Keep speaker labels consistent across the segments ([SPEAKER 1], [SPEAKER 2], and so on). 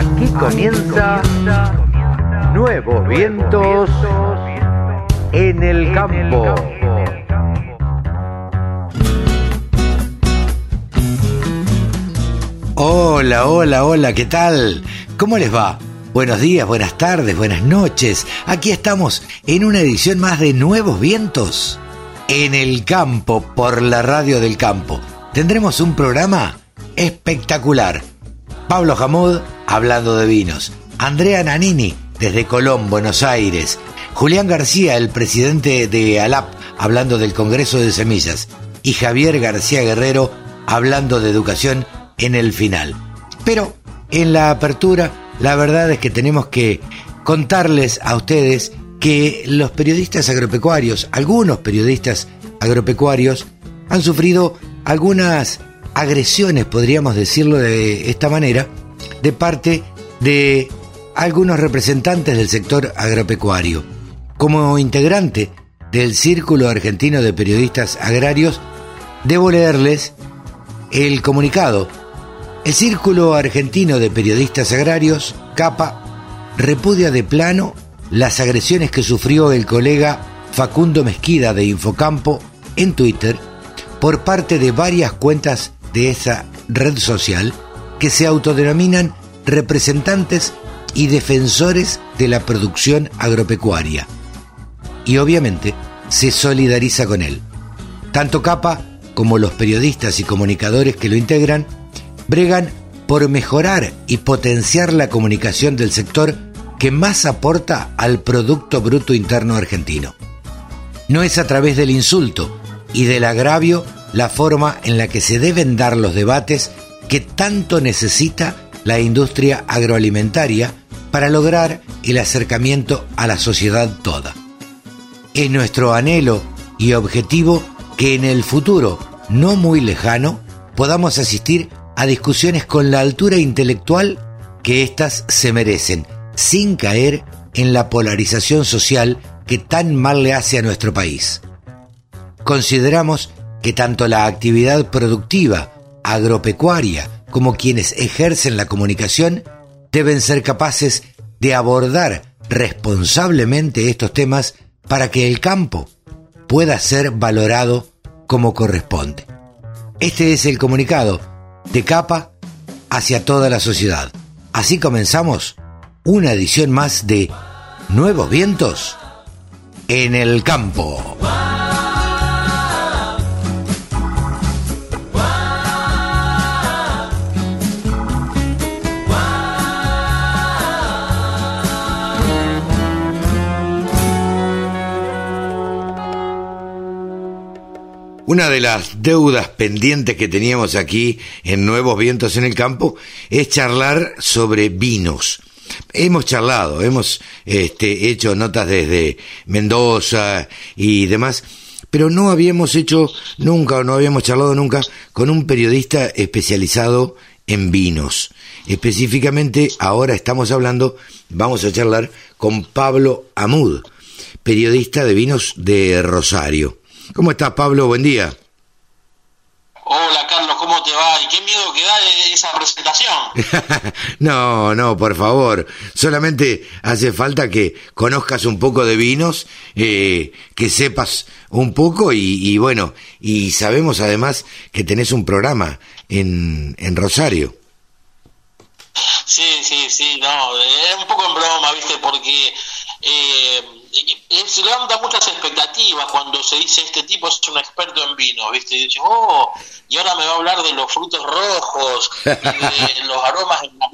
[SPEAKER 1] Aquí comienza Nuevos Vientos en el Campo.
[SPEAKER 2] Hola, hola, hola, ¿qué tal? ¿Cómo les va? Buenos días, buenas tardes, buenas noches. Aquí estamos en una edición más de Nuevos Vientos en el campo por la radio del campo. Tendremos un programa espectacular. Pablo Jamud hablando de vinos. Andrea Nanini desde Colón, Buenos Aires. Julián García, el presidente de ALAP, hablando del Congreso de Semillas. Y Javier García Guerrero hablando de educación en el final. Pero en la apertura la verdad es que tenemos que contarles a ustedes que los periodistas agropecuarios, algunos periodistas agropecuarios, han sufrido algunas agresiones, podríamos decirlo de esta manera, de parte de algunos representantes del sector agropecuario. Como integrante del Círculo Argentino de Periodistas Agrarios, debo leerles el comunicado el Círculo Argentino de Periodistas Agrarios, CAPA, repudia de plano las agresiones que sufrió el colega Facundo Mezquida de Infocampo en Twitter por parte de varias cuentas de esa red social que se autodenominan representantes y defensores de la producción agropecuaria. Y obviamente se solidariza con él. Tanto Capa como los periodistas y comunicadores que lo integran bregan por mejorar y potenciar la comunicación del sector que más aporta al Producto Bruto Interno argentino. No es a través del insulto y del agravio la forma en la que se deben dar los debates que tanto necesita la industria agroalimentaria para lograr el acercamiento a la sociedad toda. Es nuestro anhelo y objetivo que en el futuro, no muy lejano, podamos asistir a discusiones con la altura intelectual que éstas se merecen, sin caer en la polarización social que tan mal le hace a nuestro país. Consideramos que tanto la actividad productiva, agropecuaria, como quienes ejercen la comunicación deben ser capaces de abordar responsablemente estos temas para que el campo pueda ser valorado como corresponde. Este es el comunicado de capa hacia toda la sociedad. Así comenzamos una edición más de Nuevos Vientos en el Campo. Una de las deudas pendientes que teníamos aquí en Nuevos Vientos en el Campo es charlar sobre vinos. Hemos charlado, hemos este, hecho notas desde Mendoza y demás, pero no habíamos hecho nunca o no habíamos charlado nunca con un periodista especializado en vinos. Específicamente, ahora estamos hablando, vamos a charlar con Pablo Amud, periodista de vinos de Rosario. ¿Cómo estás, Pablo? Buen día.
[SPEAKER 3] Hola, Carlos, ¿cómo te va? ¿Y qué miedo que da esa presentación?
[SPEAKER 2] no, no, por favor. Solamente hace falta que conozcas un poco de vinos, eh, que sepas un poco y, bueno, y sabemos además que tenés un programa en, en Rosario.
[SPEAKER 3] Sí, sí, sí, no, es un poco en broma, ¿viste? Porque... Eh, se levanta muchas expectativas cuando se dice este tipo es un experto en vino, ¿viste? Y dice, oh, y ahora me va a hablar de los frutos rojos y de los aromas en la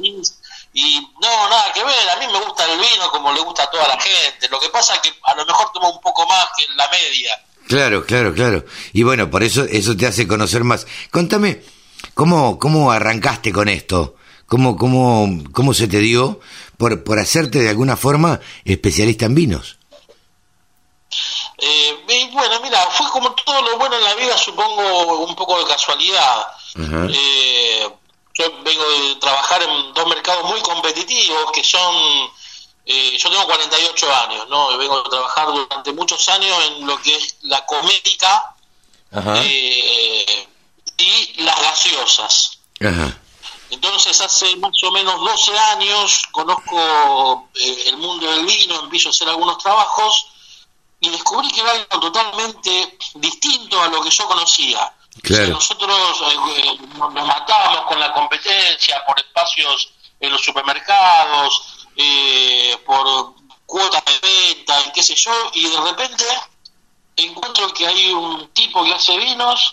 [SPEAKER 3] Y no, nada que ver, a mí me gusta el vino como le gusta a toda la gente. Lo que pasa es que a lo mejor tomo un poco más que la media.
[SPEAKER 2] Claro, claro, claro. Y bueno, por eso eso te hace conocer más. Contame, ¿cómo, cómo arrancaste con esto? ¿Cómo, cómo, cómo se te dio por, por hacerte de alguna forma especialista en vinos?
[SPEAKER 3] Eh, bueno, mira, fue como todo lo bueno en la vida, supongo, un poco de casualidad. Eh, yo vengo de trabajar en dos mercados muy competitivos que son. Eh, yo tengo 48 años, ¿no? vengo de trabajar durante muchos años en lo que es la comédica y las gaseosas. Entonces hace más o menos 12 años conozco eh, el mundo del vino, empiezo a hacer algunos trabajos y descubrí que era algo totalmente distinto a lo que yo conocía. nosotros eh, nos matábamos con la competencia por espacios en los supermercados, eh, por cuotas de venta y qué sé yo, y de repente encuentro que hay un tipo que hace vinos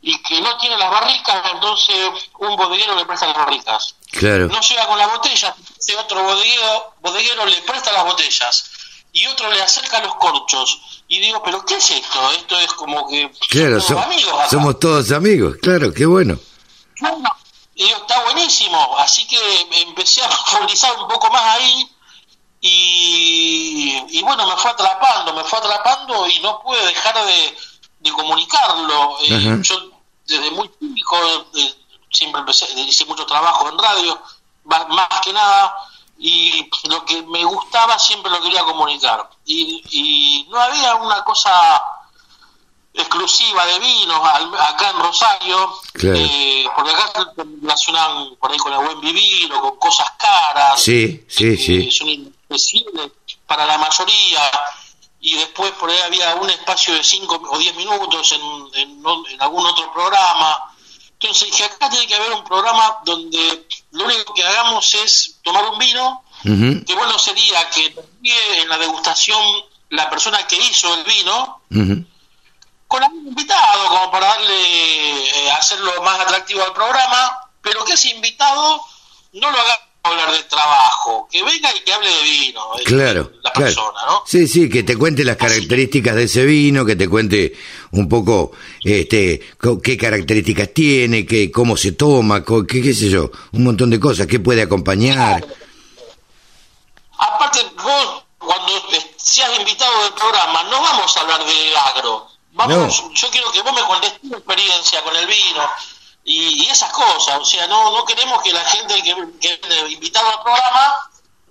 [SPEAKER 3] y que no tiene las barricas, entonces un bodeguero le presta las barricas.
[SPEAKER 2] Claro.
[SPEAKER 3] No llega con las botellas, ese otro bodeguero, bodeguero le presta las botellas y otro le acerca los corchos. Y digo, ¿pero qué es esto? Esto es como que.
[SPEAKER 2] Claro, somos, amigos somos todos amigos, claro, qué bueno.
[SPEAKER 3] Y digo, está buenísimo. Así que empecé a profundizar un poco más ahí. Y, y bueno, me fue atrapando, me fue atrapando y no pude dejar de, de comunicarlo. Eh, yo desde muy chico eh, siempre empecé, hice mucho trabajo en radio, más, más que nada y lo que me gustaba siempre lo quería comunicar. Y, no había una cosa exclusiva de vinos acá en Rosario, eh, porque acá se relacionan por ahí con el buen vivir o con cosas caras.
[SPEAKER 2] Sí, sí, sí.
[SPEAKER 3] Son inaccesibles para la mayoría. Y después por ahí había un espacio de 5 o 10 minutos en, en algún otro programa entonces dije, acá tiene que haber un programa donde lo único que hagamos es tomar un vino, que bueno sería que en la degustación la persona que hizo el vino, con algún invitado, como para darle, eh, hacerlo más atractivo al programa, pero que ese invitado no lo haga hablar de trabajo, que venga y que hable de vino,
[SPEAKER 2] claro, la persona, ¿no? Sí, sí, que te cuente las características de ese vino, que te cuente un poco este qué características tiene, qué cómo se toma, qué, qué sé yo, un montón de cosas, qué puede acompañar.
[SPEAKER 3] Aparte, vos cuando seas invitado del programa, no vamos a hablar de agro. Vamos, yo quiero que vos me cuentes tu experiencia con el vino, y, esas cosas. O sea, no, no queremos que la gente que, que viene invitada al programa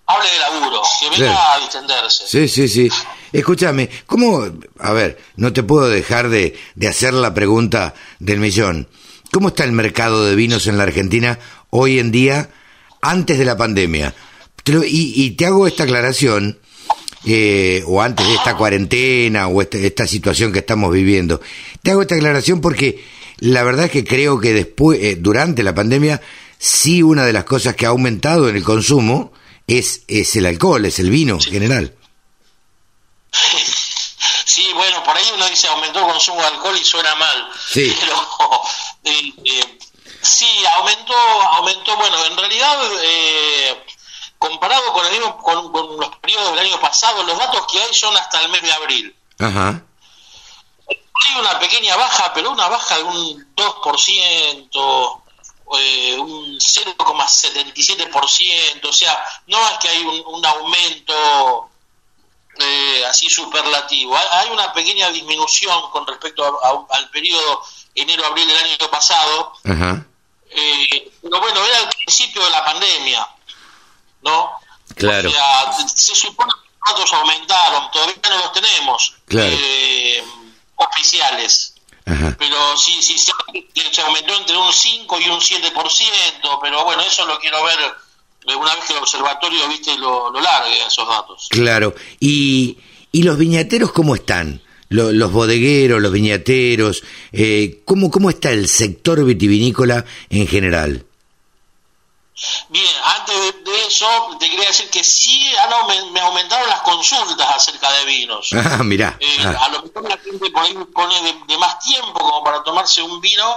[SPEAKER 3] hable de laburo, que venga a distenderse.
[SPEAKER 2] Sí, sí, sí. Escúchame, ¿cómo, a ver, no te puedo dejar de, de hacer la pregunta del millón. ¿Cómo está el mercado de vinos en la Argentina hoy en día, antes de la pandemia? y, y, te hago esta aclaración, eh, o antes de esta cuarentena, o esta, esta situación que estamos viviendo. Te hago esta aclaración porque la verdad es que creo que después, eh, durante la pandemia, sí una de las cosas que ha aumentado en el consumo es, es el alcohol, es el vino en general.
[SPEAKER 3] Sí, bueno, por ahí uno dice aumentó el consumo de alcohol y suena mal.
[SPEAKER 2] Sí.
[SPEAKER 3] Pero eh, eh, sí, aumentó, aumentó, bueno, en realidad, comparado con, el mismo, con, con los periodos del año pasado, los datos que hay son hasta el mes de abril.
[SPEAKER 2] Ajá
[SPEAKER 3] hay una pequeña baja, pero una baja de un 2%, eh, un 0,77%, o sea, no es que hay un, aumento eh, así superlativo, hay, una pequeña disminución con respecto al periodo enero-abril del año pasado, eh, pero bueno, era el principio de la pandemia, ¿no?
[SPEAKER 2] Claro.
[SPEAKER 3] O sea, se supone que los datos aumentaron, todavía no los tenemos.
[SPEAKER 2] Claro.
[SPEAKER 3] Eh, oficiales. Pero sí, sí, se aumentó entre un 5 y un 7%, pero bueno, eso lo quiero ver una vez que el observatorio viste lo, lo largue esos datos.
[SPEAKER 2] Claro, y, y los viñateros, ¿cómo están? Los, bodegueros, los viñateros, eh, ¿cómo, ¿cómo está el sector vitivinícola en general?
[SPEAKER 3] Bien, antes de, eso te quería decir que sí han, me aumentaron las consultas acerca de vinos.
[SPEAKER 2] Ah.
[SPEAKER 3] Eh, ah. A lo mejor la gente por ahí pone de, más tiempo como para tomarse un vino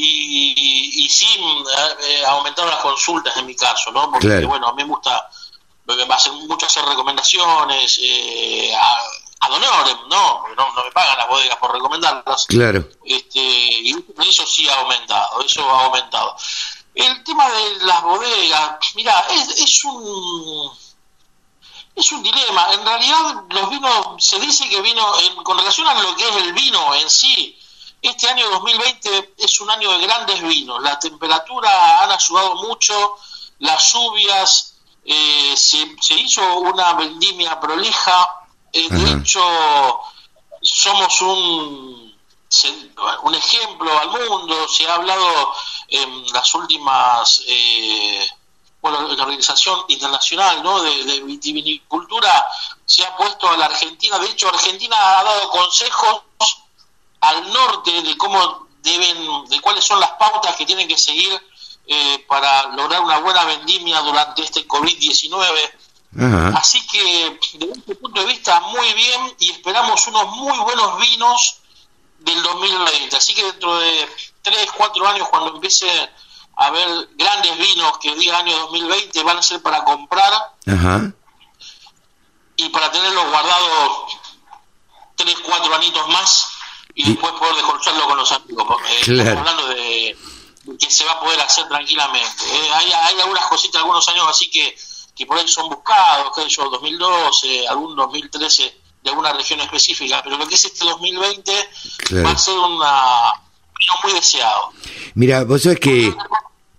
[SPEAKER 3] y, y, sí eh, aumentaron las consultas en mi caso, ¿no? Porque bueno, a mí me gusta, me hace mucho hacer recomendaciones eh, a, a ¿no? ¿no? No me pagan las bodegas por recomendarlas.
[SPEAKER 2] Claro.
[SPEAKER 3] Este, y eso sí ha aumentado, eso ha aumentado. El tema de las bodegas, mira, es, es un es un dilema. En realidad, los vinos, se dice que vino, con relación a lo que es el vino en sí, este año 2020 es un año de grandes vinos. La temperatura han ayudado mucho, las lluvias, eh, se, se, hizo una vendimia prolija. Eh, de hecho, somos un, un ejemplo al mundo. Se ha hablado en las últimas, eh, bueno, la Organización Internacional ¿no? de, de, Vitivinicultura se ha puesto a la Argentina, de hecho Argentina ha dado consejos al norte de cómo deben, de cuáles son las pautas que tienen que seguir eh, para lograr una buena vendimia durante este COVID-19. Así que, desde este punto de vista, muy bien y esperamos unos muy buenos vinos del 2020. Así que dentro de 3, 4 años, cuando empiece a haber grandes vinos que diga año 2020, van a ser para comprar y para tenerlos guardados 3, 4 añitos más y, después poder descorcharlo con los amigos. Eh, estamos hablando de, que se va a poder hacer tranquilamente. Eh, hay, hay algunas cositas, algunos años así que, que por ahí son buscados, que yo 2012, algún 2013 de alguna región específica, pero lo que es este 2020 va a ser una muy deseado.
[SPEAKER 2] Mira, vos sabés que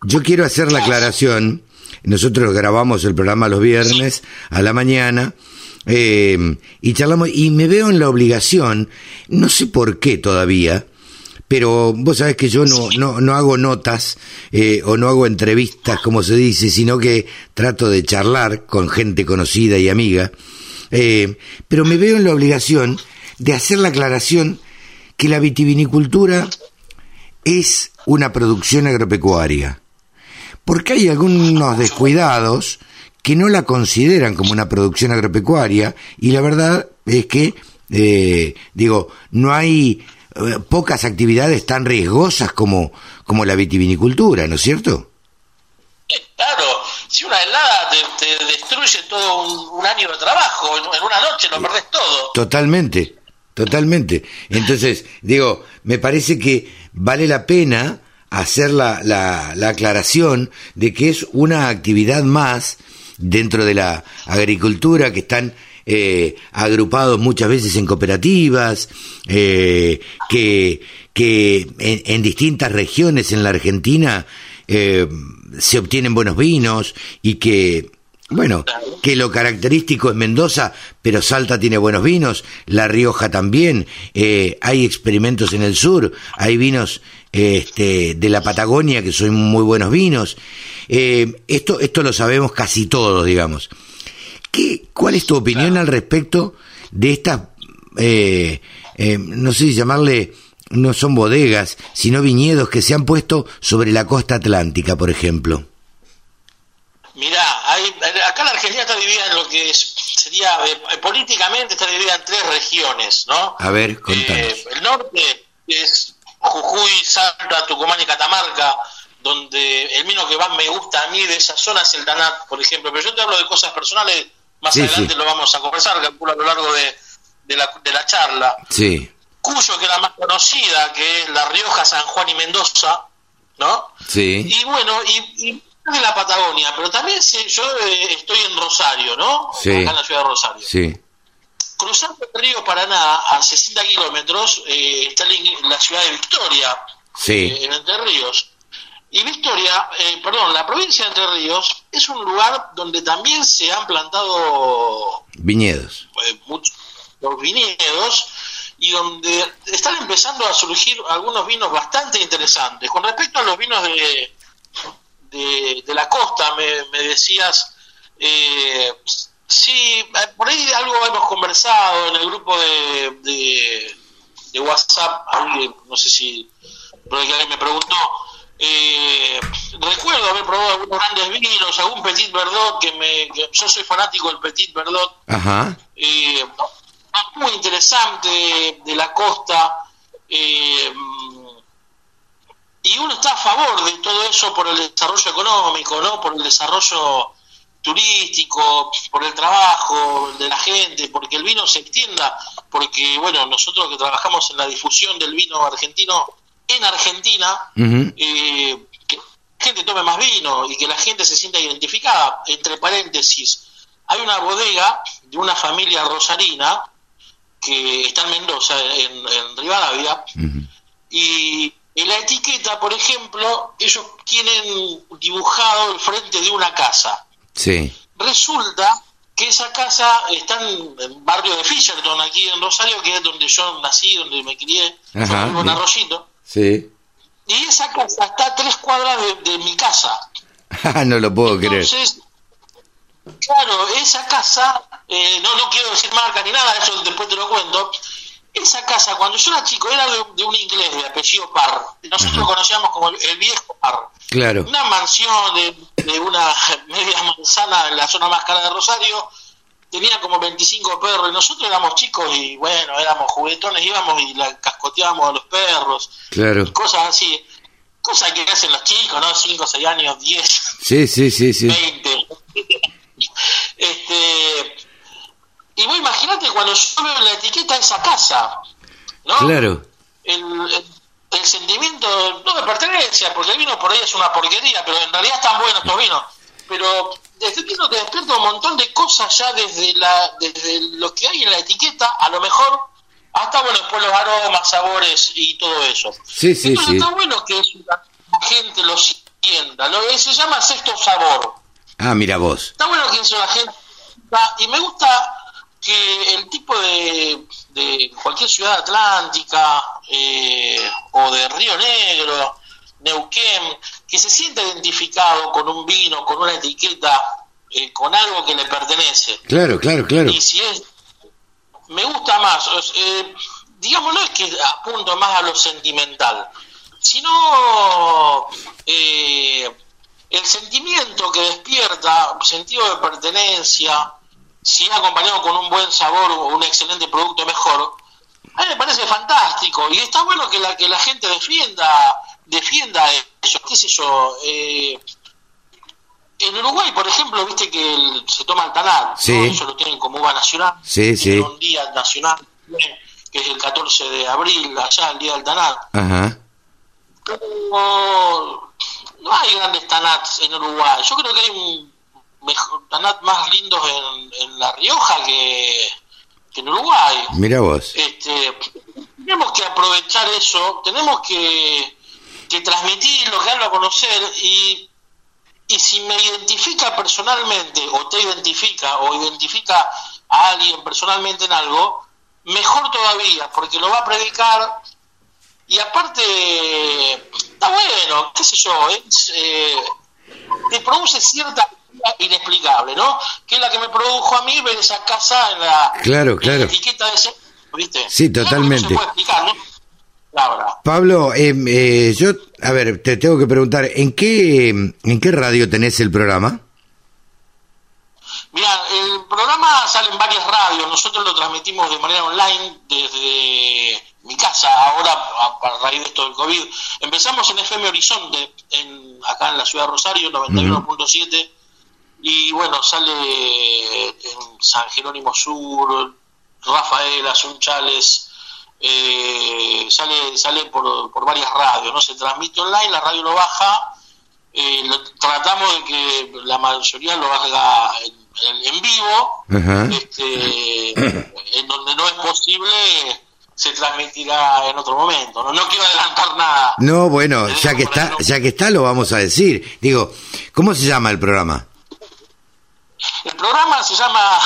[SPEAKER 2] yo quiero hacer la aclaración. Nosotros grabamos el programa los viernes a la mañana eh, y charlamos y me veo en la obligación, no sé por qué todavía, pero vos sabés que yo no, no, no hago notas eh, o no hago entrevistas, como se dice, sino que trato de charlar con gente conocida y amiga, eh, pero me veo en la obligación de hacer la aclaración que la vitivinicultura es una producción agropecuaria, porque hay algunos descuidados que no la consideran como una producción agropecuaria y la verdad es que, eh, digo, no hay eh, pocas actividades tan riesgosas como, como la vitivinicultura, ¿no es cierto?
[SPEAKER 3] Claro, si una helada te, destruye todo un, año de trabajo, en, una noche lo perdés todo.
[SPEAKER 2] Totalmente, totalmente. Entonces, digo, me parece que vale la pena hacer la, la, la aclaración de que es una actividad más dentro de la agricultura que están eh, agrupados muchas veces en cooperativas, eh, que, que en, distintas regiones en la Argentina eh, se obtienen buenos vinos y que, bueno, que lo característico es Mendoza, pero Salta tiene buenos vinos, La Rioja también, hay experimentos en el sur, hay vinos este, de la Patagonia que son muy buenos vinos. Esto, esto lo sabemos casi todos, digamos. ¿Qué, ¿Cuál es tu opinión al respecto de estas, eh, eh, no sé si llamarle, no son bodegas, sino viñedos que se han puesto sobre la costa atlántica, por ejemplo?
[SPEAKER 3] Mirá, acá la Argentina está dividida en lo que sería, políticamente está dividida en tres regiones, ¿no?
[SPEAKER 2] A ver, contanos.
[SPEAKER 3] el norte es Jujuy, Salta, Tucumán y Catamarca, donde el vino que más me gusta a mí de esa zona es el Danat, por ejemplo. Pero yo te hablo de cosas personales, más adelante lo vamos a conversar, calculo a lo largo de, de, la, de la charla.
[SPEAKER 2] Sí.
[SPEAKER 3] Cuyo, que es la más conocida, que es La Rioja, San Juan y Mendoza, ¿no?
[SPEAKER 2] Sí.
[SPEAKER 3] Y bueno, y, y de la Patagonia, pero también yo eh, estoy en Rosario, ¿no?
[SPEAKER 2] Sí.
[SPEAKER 3] Acá en la ciudad de Rosario.
[SPEAKER 2] Sí.
[SPEAKER 3] Cruzando el río Paraná a 60 kilómetros eh, está la ciudad de Victoria,
[SPEAKER 2] sí.
[SPEAKER 3] Eh, en Entre Ríos. Y Victoria, eh, perdón, la provincia de Entre Ríos es un lugar donde también se han plantado
[SPEAKER 2] viñedos,
[SPEAKER 3] muchos viñedos y donde están empezando a surgir algunos vinos bastante interesantes. Con respecto a los vinos de, de, la costa, me, me decías, eh, Sí, eh, por ahí algo hemos conversado en el grupo de, de, WhatsApp, no sé si por alguien me preguntó. Eh, recuerdo haber probado algunos grandes vinos, algún Petit Verdot, que, me, yo soy fanático del Petit Verdot.
[SPEAKER 2] Ajá.
[SPEAKER 3] Eh, muy interesante de la costa. y uno está a favor de todo eso por el desarrollo económico, ¿no? Por el desarrollo turístico, por el trabajo de la gente, porque el vino se extienda, porque bueno, nosotros que trabajamos en la difusión del vino argentino en Argentina, eh, que la gente tome más vino y que la gente se sienta identificada, entre paréntesis, hay una bodega de una familia rosarina que está en Mendoza, en, Rivadavia, y en la etiqueta, por ejemplo, ellos tienen dibujado el frente de una casa
[SPEAKER 2] Sí.
[SPEAKER 3] Resulta que esa casa está en el barrio de Fisherton, aquí en Rosario, que es donde yo nací, donde me crié, en Arroyito.
[SPEAKER 2] Sí.
[SPEAKER 3] Y esa casa está a tres cuadras de, mi casa.
[SPEAKER 2] no lo puedo
[SPEAKER 3] Entonces,
[SPEAKER 2] creer.
[SPEAKER 3] Claro, esa casa, eh, no, no quiero decir marca ni nada, eso después te lo cuento. Esa casa, cuando yo era chico, era de, un inglés de apellido Parr. Nosotros lo conocíamos como el, viejo Parr.
[SPEAKER 2] Claro.
[SPEAKER 3] Una mansión de, de una media manzana en la zona más cara de Rosario tenía como 25 perros y nosotros éramos chicos y bueno, éramos juguetones, íbamos y la cascoteábamos a los perros,
[SPEAKER 2] claro.
[SPEAKER 3] cosas así, cosas que hacen los chicos, ¿no? 5, 6 años, 10,
[SPEAKER 2] sí, sí, sí, sí.
[SPEAKER 3] 20. este, y vos imagínate cuando yo veo la etiqueta de esa casa, ¿no?
[SPEAKER 2] Claro.
[SPEAKER 3] El, el, sentimiento, no de pertenencia, porque el vino por ahí es una porquería, pero en realidad están buenos estos vinos pero desde despierta un montón de cosas ya desde la desde lo que hay en la etiqueta, a lo mejor hasta bueno después los aromas, sabores y todo eso.
[SPEAKER 2] Sí, sí, sí.
[SPEAKER 3] Está bueno que la gente lo sienta, lo se llama sexto sabor.
[SPEAKER 2] Ah, mira vos.
[SPEAKER 3] Está bueno que eso la gente y me gusta que el tipo de, de cualquier ciudad atlántica eh, o de Río Negro Neuquén, que se sienta identificado con un vino, con una etiqueta, eh, con algo que le pertenece.
[SPEAKER 2] Claro, claro, claro.
[SPEAKER 3] Y si es, me gusta más, eh, digamos, no es que apunto más a lo sentimental, sino eh, el sentimiento que despierta, sentido de pertenencia, si acompañado con un buen sabor o un excelente producto mejor, a mí me parece fantástico y está bueno que la que la gente defienda defienda eso, qué sé yo. Eh, en Uruguay, por ejemplo, viste que se toma el tanar,
[SPEAKER 2] sí.
[SPEAKER 3] ellos lo tienen como uva nacional,
[SPEAKER 2] sí, sí.
[SPEAKER 3] un día nacional, que es el 14 de abril, allá el día del tanar.
[SPEAKER 2] Ajá.
[SPEAKER 3] Pero no hay grandes tanats en Uruguay. Yo creo que hay un mejor, tanat más lindos en, en La Rioja que, que en Uruguay.
[SPEAKER 2] Mira vos.
[SPEAKER 3] Este, tenemos que aprovechar eso, tenemos que que transmitir lo que algo a conocer y, y si me identifica personalmente o te identifica o identifica a alguien personalmente en algo, mejor todavía, porque lo va a predicar y aparte está bueno, qué sé yo, eh, te produce cierta inexplicable, ¿no? Que es la que me produjo a mí ver esa casa en la,
[SPEAKER 2] claro, claro.
[SPEAKER 3] etiqueta de ese, ¿viste?
[SPEAKER 2] Sí, totalmente.
[SPEAKER 3] No explicar, ¿no?
[SPEAKER 2] Pablo, eh, eh, yo, a ver, te tengo que preguntar, ¿en qué, ¿en qué radio tenés el programa?
[SPEAKER 3] Mira, el programa sale en varias radios, nosotros lo transmitimos de manera online desde mi casa, ahora a, raíz de esto del COVID. Empezamos en FM Horizonte, en, acá en la ciudad de Rosario, 91.7, y bueno, sale en San Jerónimo Sur, Rafael, Asunchales, eh, sale sale por, por varias radios, no se transmite online, la radio lo baja, eh, tratamos de que la mayoría lo haga en, vivo, este, en donde no es posible se transmitirá en otro momento. No, no quiero adelantar nada.
[SPEAKER 2] No, bueno, ya que está, ya que está lo vamos a decir. Digo, ¿cómo se llama el programa?
[SPEAKER 3] El programa se llama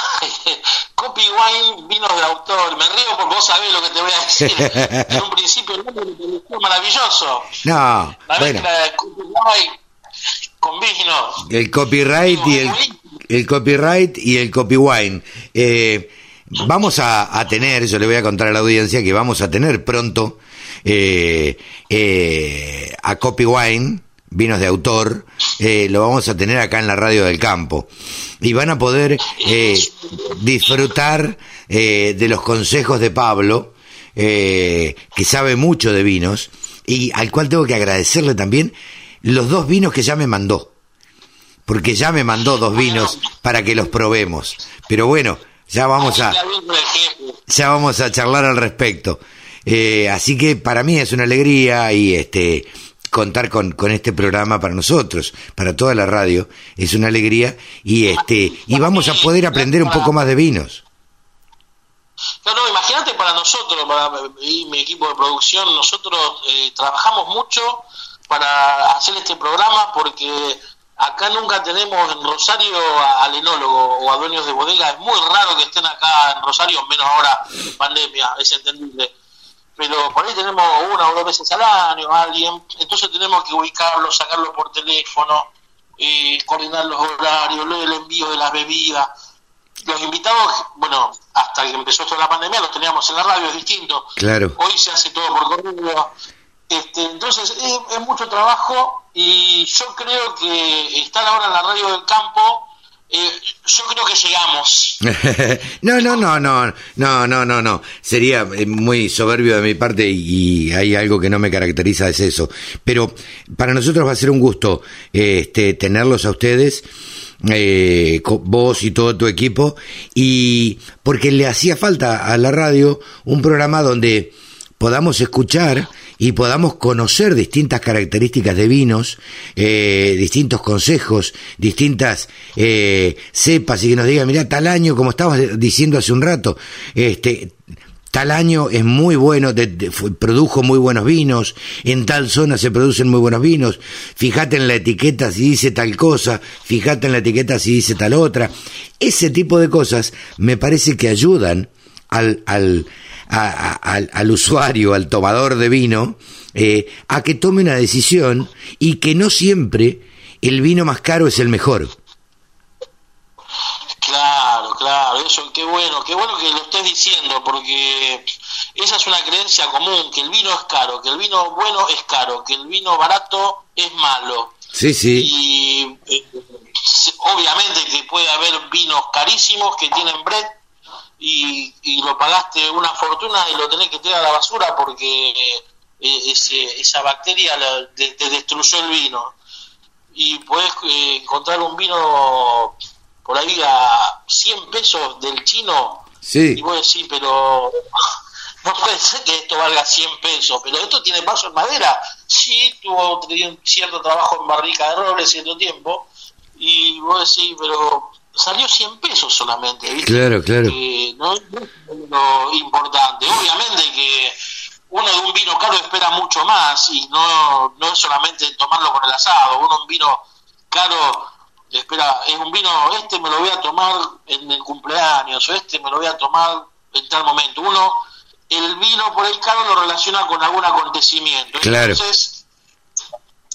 [SPEAKER 3] Copy Wine Vinos de Autor. Me río porque vos sabés lo que te voy a decir. en un principio el nombre me maravilloso.
[SPEAKER 2] No, bueno.
[SPEAKER 3] con vinos.
[SPEAKER 2] El copyright y el, el copyright y el copy wine. Eh, vamos a, a, tener, yo le voy a contar a la audiencia que vamos a tener pronto eh, eh, a Copy Wine vinos de autor, eh, lo vamos a tener acá en la radio del campo. Y van a poder eh, disfrutar eh, de los consejos de Pablo, que sabe mucho de vinos, y al cual tengo que agradecerle también los dos vinos que ya me mandó. Porque ya me mandó dos vinos para que los probemos. Pero bueno, ya vamos a, ya vamos a charlar al respecto. así que para mí es una alegría y este contar con, con este programa para nosotros, para toda la radio, es una alegría. Y este y vamos a poder aprender un poco más de vinos.
[SPEAKER 3] No, imagínate para nosotros, para mi equipo de producción, nosotros eh, trabajamos mucho para hacer este programa porque acá nunca tenemos en Rosario al enólogo o a dueños de bodega, es muy raro que estén acá en Rosario, menos ahora pandemia, es entendible pero por ahí tenemos una o dos veces al año alguien, entonces tenemos que ubicarlo, sacarlo por teléfono, eh, coordinar los horarios, el envío de las bebidas. Los invitados, bueno, hasta que empezó esto la pandemia, los teníamos en la radio, es distinto.
[SPEAKER 2] Claro.
[SPEAKER 3] Hoy se hace todo por correo. Este, entonces es, mucho trabajo y yo creo que estar ahora en la radio del campo eh, yo creo que llegamos.
[SPEAKER 2] no, no, no, no, no, no, no, no. Sería eh, muy soberbio de mi parte y, hay algo que no me caracteriza, es eso. Pero para nosotros va a ser un gusto este, tenerlos a ustedes. Eh, vos y todo tu equipo y porque le hacía falta a la radio un programa donde podamos escuchar y podamos conocer distintas características de vinos, eh, distintos consejos, distintas eh, cepas y que nos digan, mira, tal año, como estabas diciendo hace un rato, este, tal año es muy bueno, produjo muy buenos vinos, en tal zona se producen muy buenos vinos, fíjate en la etiqueta si dice tal cosa, fíjate en la etiqueta si dice tal otra. Ese tipo de cosas me parece que ayudan al, al, al, usuario, al tomador de vino, eh, a que tome una decisión y que no siempre el vino más caro es el mejor.
[SPEAKER 3] Claro, claro, eso, qué bueno, qué bueno que lo estés diciendo, porque esa es una creencia común, que el vino es caro, que el vino bueno es caro, que el vino barato es malo.
[SPEAKER 2] Sí, sí.
[SPEAKER 3] Y eh, obviamente que puede haber vinos carísimos que tienen bread y, y lo pagaste una fortuna y lo tenés que tirar a la basura porque eh, ese, esa bacteria te, destruyó el vino. Y puedes eh, encontrar un vino por ahí a 100 pesos del chino
[SPEAKER 2] sí.
[SPEAKER 3] y vos decís, pero no puede ser que esto valga 100 pesos, pero esto tiene paso en madera. Sí, tuvo cierto trabajo en barrica de roble cierto tiempo, y vos decís, pero salió 100 pesos solamente, ¿viste?
[SPEAKER 2] Claro, claro.
[SPEAKER 3] no es lo importante. Obviamente que uno de un vino caro espera mucho más y no, no es solamente tomarlo con el asado. Uno un vino caro espera, es un vino, este me lo voy a tomar en el cumpleaños o este me lo voy a tomar en tal momento. Uno, el vino por ahí caro lo relaciona con algún acontecimiento.
[SPEAKER 2] Claro.
[SPEAKER 3] Entonces,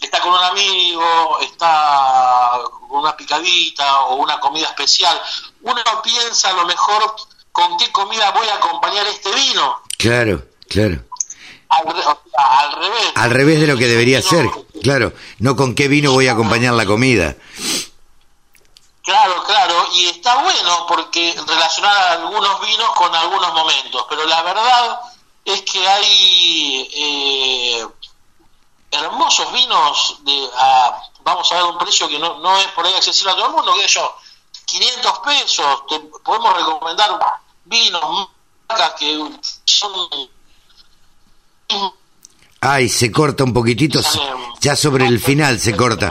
[SPEAKER 3] está con un amigo, está con una picadita o una comida especial, uno piensa a lo mejor con qué comida voy a acompañar este vino.
[SPEAKER 2] Claro, claro.
[SPEAKER 3] Al, revés.
[SPEAKER 2] Al revés de lo que debería ser, claro. No con qué vino voy a acompañar la comida.
[SPEAKER 3] Claro, claro, y está bueno porque relacionar algunos vinos con algunos momentos, pero la verdad es que hay eh, hermosos vinos de vamos a ver un precio que no, no es por ahí accesible a todo el mundo, que yo, 500 pesos, te podemos recomendar vinos, marcas que son...
[SPEAKER 2] Ay, se corta un poquitito, ya sobre el final se corta.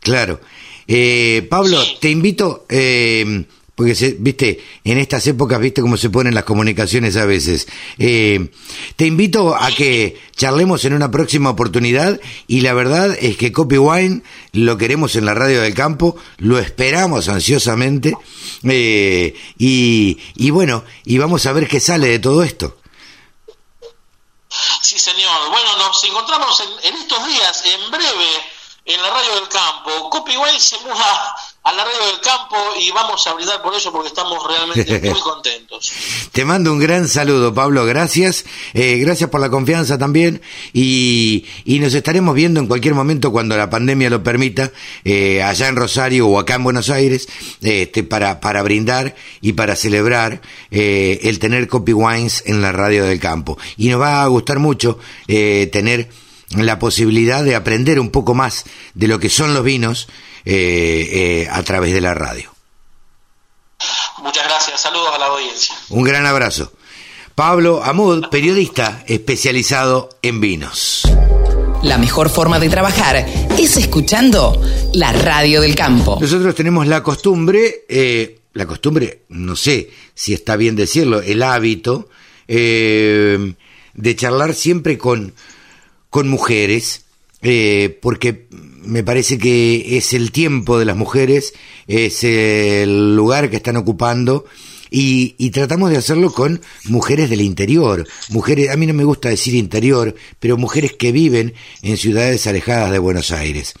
[SPEAKER 2] Claro. Eh, Pablo, te invito... Eh, porque se, viste, en estas épocas, viste cómo se ponen las comunicaciones a veces. Eh, te invito a que charlemos en una próxima oportunidad y la verdad es que Copy Wine lo queremos en la radio del campo, lo esperamos ansiosamente eh, y, y bueno, y vamos a ver qué sale de todo esto.
[SPEAKER 3] Sí, señor. Bueno, nos encontramos en, en estos días, en breve, en la radio del campo. Copy Wine se muda a la radio del campo y vamos a brindar por eso porque estamos realmente muy contentos.
[SPEAKER 2] Te mando un gran saludo, Pablo, gracias, eh, gracias por la confianza también y, y, nos estaremos viendo en cualquier momento cuando la pandemia lo permita, eh, allá en Rosario o acá en Buenos Aires, este, para, para brindar y para celebrar eh, el tener Copy Wines en la radio del campo. Y nos va a gustar mucho tener la posibilidad de aprender un poco más de lo que son los vinos, eh, eh, a través de la radio.
[SPEAKER 3] Muchas gracias, saludos a la audiencia.
[SPEAKER 2] Un gran abrazo. Pablo Amud, periodista especializado en vinos.
[SPEAKER 4] La mejor forma de trabajar es escuchando la radio del campo.
[SPEAKER 2] Nosotros tenemos la costumbre, eh, la costumbre, no sé si está bien decirlo, el hábito de charlar siempre con, con mujeres, porque me parece que es el tiempo de las mujeres, es el lugar que están ocupando y, y, tratamos de hacerlo con mujeres del interior, mujeres, a mí no me gusta decir interior, pero mujeres que viven en ciudades alejadas de Buenos Aires.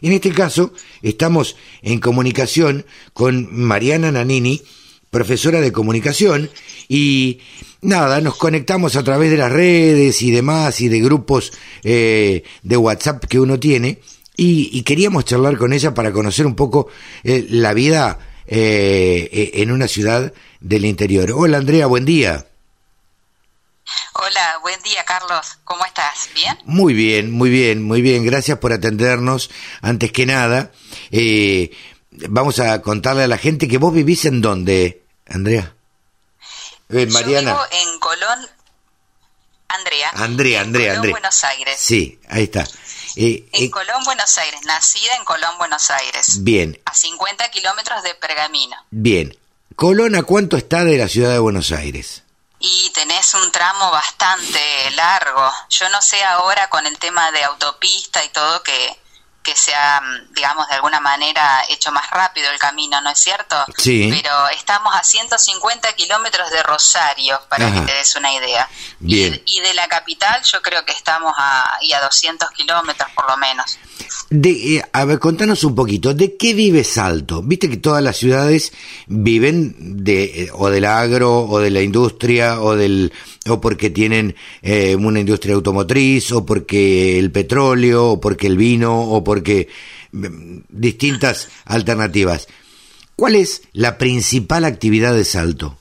[SPEAKER 2] En este caso, estamos en comunicación con Mariana Nanini, profesora de comunicación, y nada, nos conectamos a través de las redes y demás, y de grupos eh, de WhatsApp que uno tiene, y, queríamos charlar con ella para conocer un poco eh, la vida eh, en una ciudad del interior. Hola Andrea, buen día.
[SPEAKER 5] Hola, buen día Carlos, ¿cómo estás? ¿Bien?
[SPEAKER 2] Muy bien, muy bien, muy bien, gracias por atendernos. Antes que nada, eh, vamos a contarle a la gente que vos vivís en dónde, Andrea.
[SPEAKER 5] Eh, Mariana. Yo vivo en Colón, Andrea.
[SPEAKER 2] Andrea, Andrea,
[SPEAKER 5] en Colón, Buenos Aires.
[SPEAKER 2] Sí, ahí está.
[SPEAKER 5] Eh, en Colón, Buenos Aires, nacida en Colón, Buenos Aires.
[SPEAKER 2] Bien.
[SPEAKER 5] A 50 kilómetros de Pergamino.
[SPEAKER 2] Bien. Colón, ¿a cuánto está de la ciudad de Buenos Aires?
[SPEAKER 5] Y tenés un tramo bastante largo. Yo no sé ahora con el tema de autopista y todo que, que se ha, digamos, de alguna manera hecho más rápido el camino, ¿no es cierto?
[SPEAKER 2] Sí.
[SPEAKER 5] Pero estamos a 150 kilómetros de Rosario, para que te des una idea.
[SPEAKER 2] Bien.
[SPEAKER 5] Y, de la capital yo creo que estamos a, y a 200 kilómetros por lo menos.
[SPEAKER 2] De, eh, a ver, contanos un poquito, ¿de qué vive Salto? Viste que todas las ciudades viven de eh, o del agro o de la industria o del o porque tienen eh, una industria automotriz o porque el petróleo o porque el vino o porque mm, distintas alternativas. ¿Cuál es la principal actividad de Salto?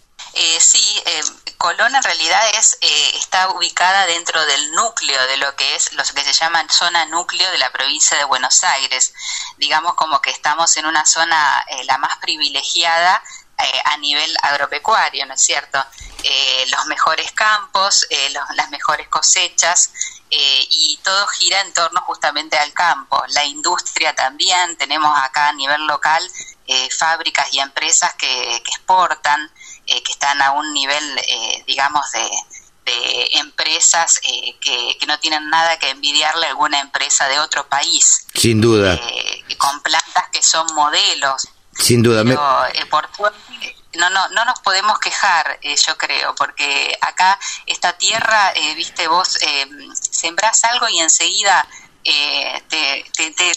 [SPEAKER 5] sí, Colón en realidad es, eh, está ubicada dentro del núcleo de lo que es lo que se llama zona núcleo de la provincia de Buenos Aires. Digamos como que estamos en una zona eh, la más privilegiada eh, a nivel agropecuario, ¿no es cierto? los mejores campos, las mejores cosechas y todo gira en torno justamente al campo. La industria también, tenemos acá a nivel local fábricas y empresas que exportan. Eh, que están a un nivel, eh, digamos, de, empresas eh, que, no tienen nada que envidiarle a alguna empresa de otro país.
[SPEAKER 2] Sin duda.
[SPEAKER 5] con plantas que son modelos.
[SPEAKER 2] Sin duda.
[SPEAKER 5] por no, no, no nos podemos quejar, yo creo, porque acá esta tierra, viste, vos sembrás algo y enseguida te,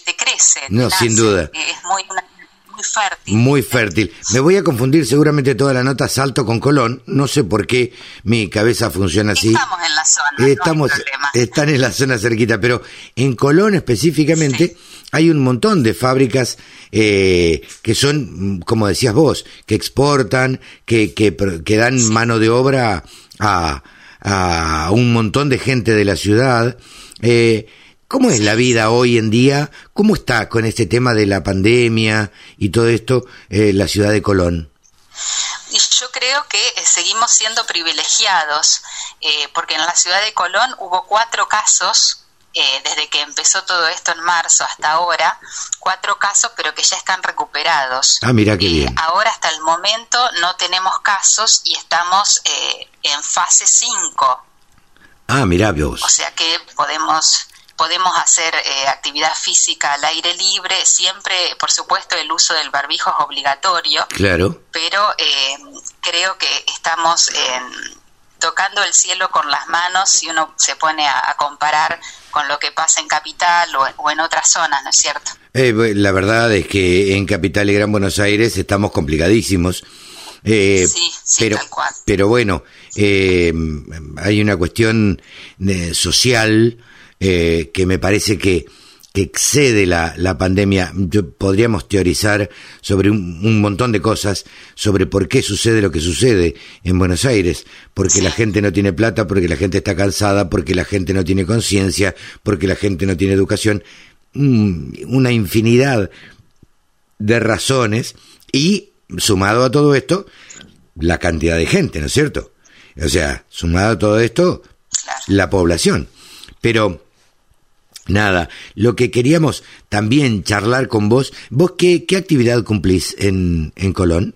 [SPEAKER 5] te, crece.
[SPEAKER 2] No, sin duda.
[SPEAKER 5] es muy muy fértil.
[SPEAKER 2] Muy fértil. Me voy a confundir seguramente toda la nota Salto con Colón. No sé por qué mi cabeza funciona así.
[SPEAKER 5] Estamos en la zona.
[SPEAKER 2] Estamos, están en la zona cerquita, pero en Colón específicamente hay un montón de fábricas eh, que son, como decías vos, que exportan, que, que, dan mano de obra a, a un montón de gente de la ciudad. Eh, ¿Cómo es la vida hoy en día? ¿Cómo está con este tema de la pandemia y todo esto eh, la ciudad de Colón?
[SPEAKER 5] yo creo que eh, seguimos siendo privilegiados, eh, porque en la ciudad de Colón hubo cuatro casos, desde que empezó todo esto en marzo hasta ahora, cuatro casos, pero que ya están recuperados.
[SPEAKER 2] Ah, mira qué bien.
[SPEAKER 5] Ahora hasta el momento no tenemos casos y estamos en fase 5.
[SPEAKER 2] Ah, mira vos.
[SPEAKER 5] O sea que podemos podemos hacer eh, actividad física al aire libre, siempre, por supuesto, el uso del barbijo es obligatorio.
[SPEAKER 2] Claro.
[SPEAKER 5] Pero eh, creo que estamos tocando el cielo con las manos si uno se pone a, comparar con lo que pasa en Capital o, en otras zonas, ¿no es cierto?
[SPEAKER 2] Eh, la verdad es que en Capital y Gran Buenos Aires estamos complicadísimos.
[SPEAKER 5] sí, sí,
[SPEAKER 2] pero,
[SPEAKER 5] tal cual.
[SPEAKER 2] pero bueno, hay una cuestión social eh, que me parece que, excede la, la, pandemia. Yo, podríamos teorizar sobre un, montón de cosas, sobre por qué sucede lo que sucede en Buenos Aires, porque la gente no tiene plata, porque la gente está cansada, porque la gente no tiene conciencia, porque la gente no tiene educación, mm, una infinidad de razones y sumado a todo esto, la cantidad de gente, ¿no es cierto? O sea, sumado a todo esto, la población. Pero Nada, lo que queríamos también charlar con vos, ¿vos qué, qué actividad cumplís en, en Colón?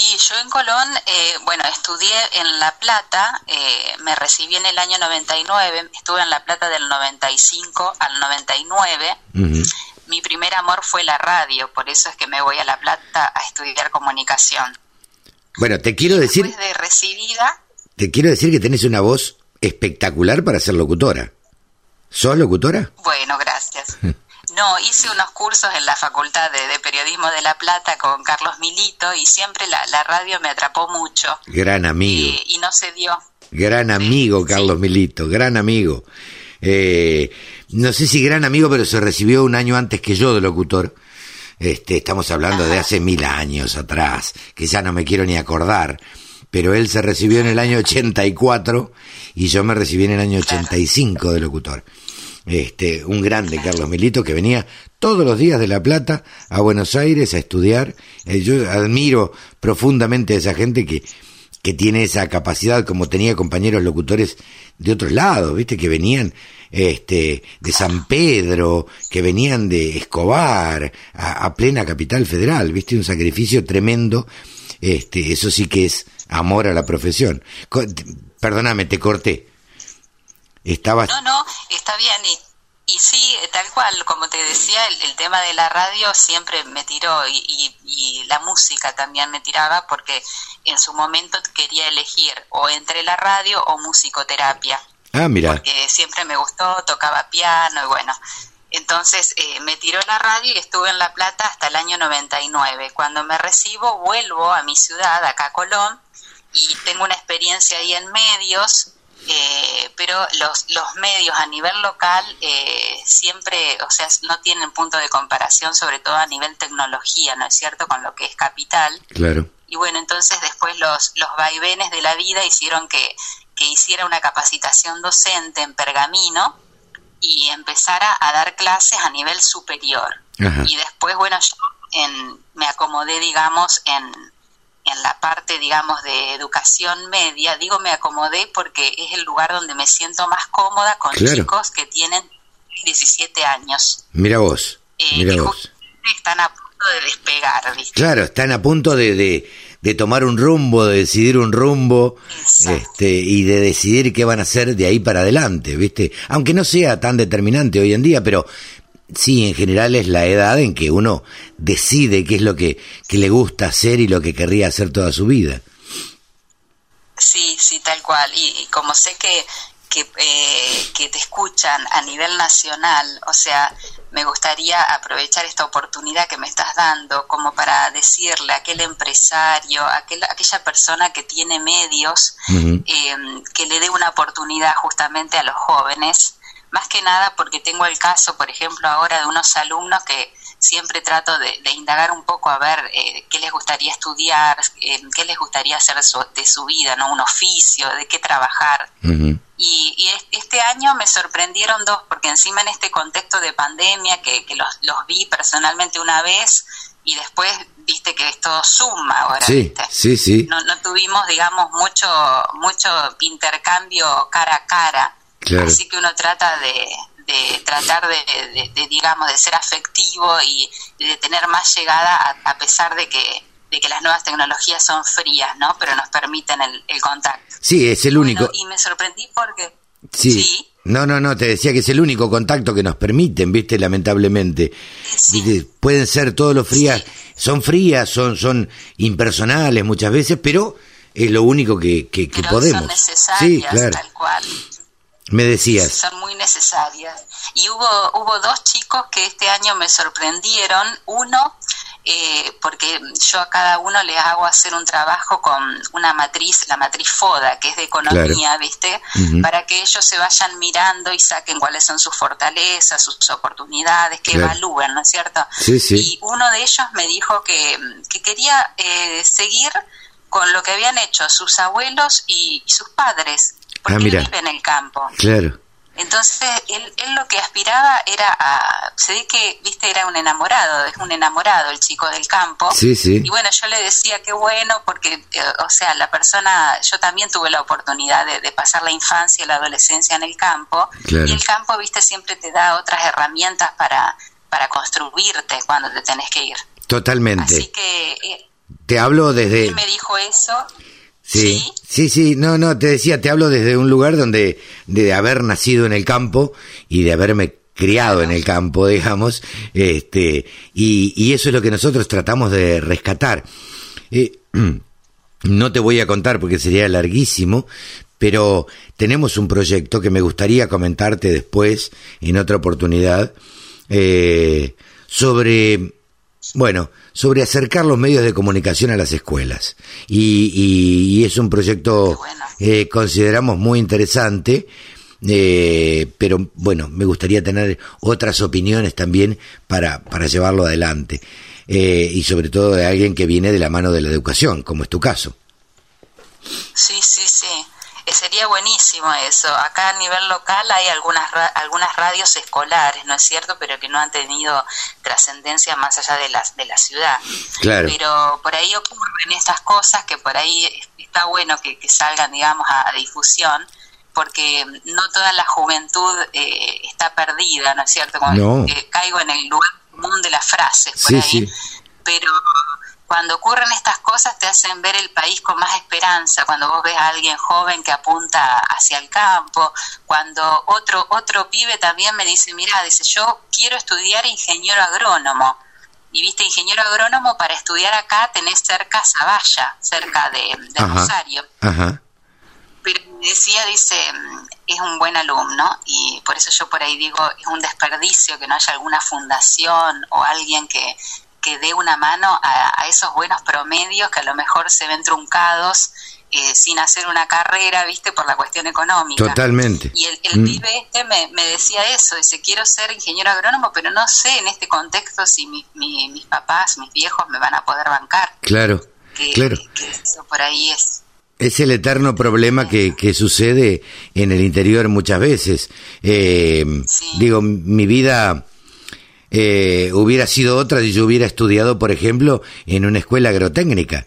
[SPEAKER 5] Y yo en Colón, eh, bueno, estudié en La Plata, eh, me recibí en el año 99, estuve en La Plata del 95 al 99, mi primer amor fue la radio, por eso es que me voy a La Plata a estudiar comunicación.
[SPEAKER 2] Bueno, te quiero decir...
[SPEAKER 5] Después de recibida...
[SPEAKER 2] Te quiero decir que tenés una voz espectacular para ser locutora. ¿Sos locutora?
[SPEAKER 5] Bueno, gracias. No, hice unos cursos en la Facultad de, Periodismo de La Plata con Carlos Milito y siempre la, radio me atrapó mucho.
[SPEAKER 2] Gran amigo.
[SPEAKER 5] Y, no se dio.
[SPEAKER 2] Gran amigo, Carlos Milito, gran amigo. Eh, no sé si gran amigo, pero se recibió un año antes que yo de locutor. Este, estamos hablando de hace mil años atrás, que ya no me quiero ni acordar. Pero él se recibió en el año 84 y yo me recibí en el año 85 de locutor este, un grande Carlos Milito que venía todos los días de La Plata a Buenos Aires a estudiar. Eh, yo admiro profundamente a esa gente que, que tiene esa capacidad, como tenía compañeros locutores de otros lados, viste, que venían este, de San Pedro, que venían de Escobar, a, plena capital federal, viste, un sacrificio tremendo. Este, eso sí que es amor a la profesión. Perdóname, te corté.
[SPEAKER 5] No, no, está bien. Y, y sí, tal cual, como te decía, el, tema de la radio siempre me tiró y, y, la música también me tiraba porque en su momento quería elegir o entre la radio o musicoterapia.
[SPEAKER 2] Ah, mira.
[SPEAKER 5] Porque siempre me gustó, tocaba piano y bueno. Entonces eh, me tiró la radio y estuve en La Plata hasta el año 99. Cuando me recibo vuelvo a mi ciudad, acá a Colón, y tengo una experiencia ahí en medios eh, pero los, los medios a nivel local eh, siempre, o sea, no tienen punto de comparación, sobre todo a nivel tecnología, ¿no es cierto?, con lo que es capital.
[SPEAKER 2] Claro.
[SPEAKER 5] Y bueno, entonces después los, los vaivenes de la vida hicieron que, que hiciera una capacitación docente en pergamino y empezara a dar clases a nivel superior. Y después, bueno, yo en, me acomodé, digamos, en, en la parte, digamos, de educación media, digo me acomodé porque es el lugar donde me siento más cómoda con chicos que tienen 17 años.
[SPEAKER 2] Mira vos, eh, mira vos.
[SPEAKER 5] Están a punto de despegar, ¿viste?
[SPEAKER 2] Claro, están a punto de, de, tomar un rumbo, de decidir un rumbo este, y de decidir qué van a hacer de ahí para adelante, ¿viste? Aunque no sea tan determinante hoy en día, pero sí, en general es la edad en que uno decide qué es lo que, le gusta hacer y lo que querría hacer toda su vida.
[SPEAKER 5] Sí, sí, tal cual. Y, como sé que, que, eh, que, te escuchan a nivel nacional, o sea, me gustaría aprovechar esta oportunidad que me estás dando como para decirle a aquel empresario, a aquel, aquella persona que tiene medios, eh, que le dé una oportunidad justamente a los jóvenes más que nada porque tengo el caso, por ejemplo, ahora de unos alumnos que siempre trato de, indagar un poco a ver eh, qué les gustaría estudiar, eh, qué les gustaría hacer de su, vida, ¿no? Un oficio, de qué trabajar. Y, este año me sorprendieron dos, porque encima en este contexto de pandemia, que, los, los, vi personalmente una vez y después viste que esto suma ahora.
[SPEAKER 2] Sí, sí, sí.
[SPEAKER 5] No, no tuvimos, digamos, mucho, mucho intercambio cara a cara. Así que uno trata de, tratar de, digamos, de ser afectivo y de tener más llegada a, pesar de que, de que las nuevas tecnologías son frías, ¿no? Pero nos permiten el, contacto.
[SPEAKER 2] Sí, es el único.
[SPEAKER 5] y me sorprendí porque...
[SPEAKER 2] Sí. No, no, no, te decía que es el único contacto que nos permiten, viste, lamentablemente. Pueden ser todos los frías, son frías, son, son impersonales muchas veces, pero es lo único que, que, podemos. Son
[SPEAKER 5] necesarias, sí, claro. tal cual.
[SPEAKER 2] Me decías.
[SPEAKER 5] Son muy necesarias. Y hubo, hubo dos chicos que este año me sorprendieron. Uno, eh, porque yo a cada uno les hago hacer un trabajo con una matriz, la matriz FODA, que es de economía, ¿viste? Para que ellos se vayan mirando y saquen cuáles son sus fortalezas, sus oportunidades, que evalúen, ¿no es cierto?
[SPEAKER 2] Sí, sí.
[SPEAKER 5] Y uno de ellos me dijo que, que quería eh, seguir con lo que habían hecho sus abuelos y sus padres, porque ah, él vive en el campo.
[SPEAKER 2] Claro.
[SPEAKER 5] Entonces, él, él lo que aspiraba era a... Se ve que, viste, era un enamorado, es un enamorado el chico del campo.
[SPEAKER 2] Sí, sí.
[SPEAKER 5] Y bueno, yo le decía que bueno, porque, eh, o sea, la persona, yo también tuve la oportunidad de, pasar la infancia y la adolescencia en el campo. Y el campo, viste, siempre te da otras herramientas para, para construirte cuando te tenés que ir.
[SPEAKER 2] Totalmente.
[SPEAKER 5] Así que... Eh,
[SPEAKER 2] te hablo desde...
[SPEAKER 5] Él me dijo eso
[SPEAKER 2] Sí, sí, sí, no, no, te decía, te hablo desde un lugar donde, de haber nacido en el campo y de haberme criado en el campo, digamos, este, y, y eso es lo que nosotros tratamos de rescatar. Eh, no te voy a contar porque sería larguísimo, pero tenemos un proyecto que me gustaría comentarte después, en otra oportunidad, eh, sobre, bueno, sobre acercar los medios de comunicación a las escuelas. Y, es un proyecto eh, consideramos muy interesante. Eh, pero bueno, me gustaría tener otras opiniones también para, para llevarlo adelante. Eh, y sobre todo de alguien que viene de la mano de la educación, como es tu caso.
[SPEAKER 5] Sí, sí, sí. Eh, sería buenísimo eso. Acá a nivel local hay algunas algunas radios escolares, ¿no es cierto? Pero que no han tenido trascendencia más allá de la, de la ciudad.
[SPEAKER 2] Claro.
[SPEAKER 5] Pero por ahí ocurren estas cosas que por ahí está bueno que, salgan, digamos, a, difusión porque no toda la juventud eh, está perdida, ¿no es cierto?
[SPEAKER 2] Como,
[SPEAKER 5] caigo en el lugar común de las frases por ahí, pero cuando ocurren estas cosas te hacen ver el país con más esperanza, cuando vos ves a alguien joven que apunta hacia el campo, cuando otro otro pibe también me dice, mira, dice, yo quiero estudiar ingeniero agrónomo. Y viste, ingeniero agrónomo para estudiar acá tenés cerca Zavalla, cerca de, Rosario. Pero me decía, dice, es un buen alumno y por eso yo por ahí digo, es un desperdicio que no haya alguna fundación o alguien que, que dé una mano a, esos buenos promedios que a lo mejor se ven truncados eh, sin hacer una carrera, viste, por la cuestión económica.
[SPEAKER 2] Totalmente.
[SPEAKER 5] Y el, el mm. pibe este me, me, decía eso, dice, quiero ser ingeniero agrónomo, pero no sé en este contexto si mis papás, mis viejos me van a poder bancar.
[SPEAKER 2] Claro, claro.
[SPEAKER 5] eso por ahí es
[SPEAKER 2] es el eterno problema que, que, sucede en el interior muchas veces. Eh, digo, mi vida eh, hubiera sido otra si yo hubiera estudiado, por ejemplo, en una escuela agrotécnica.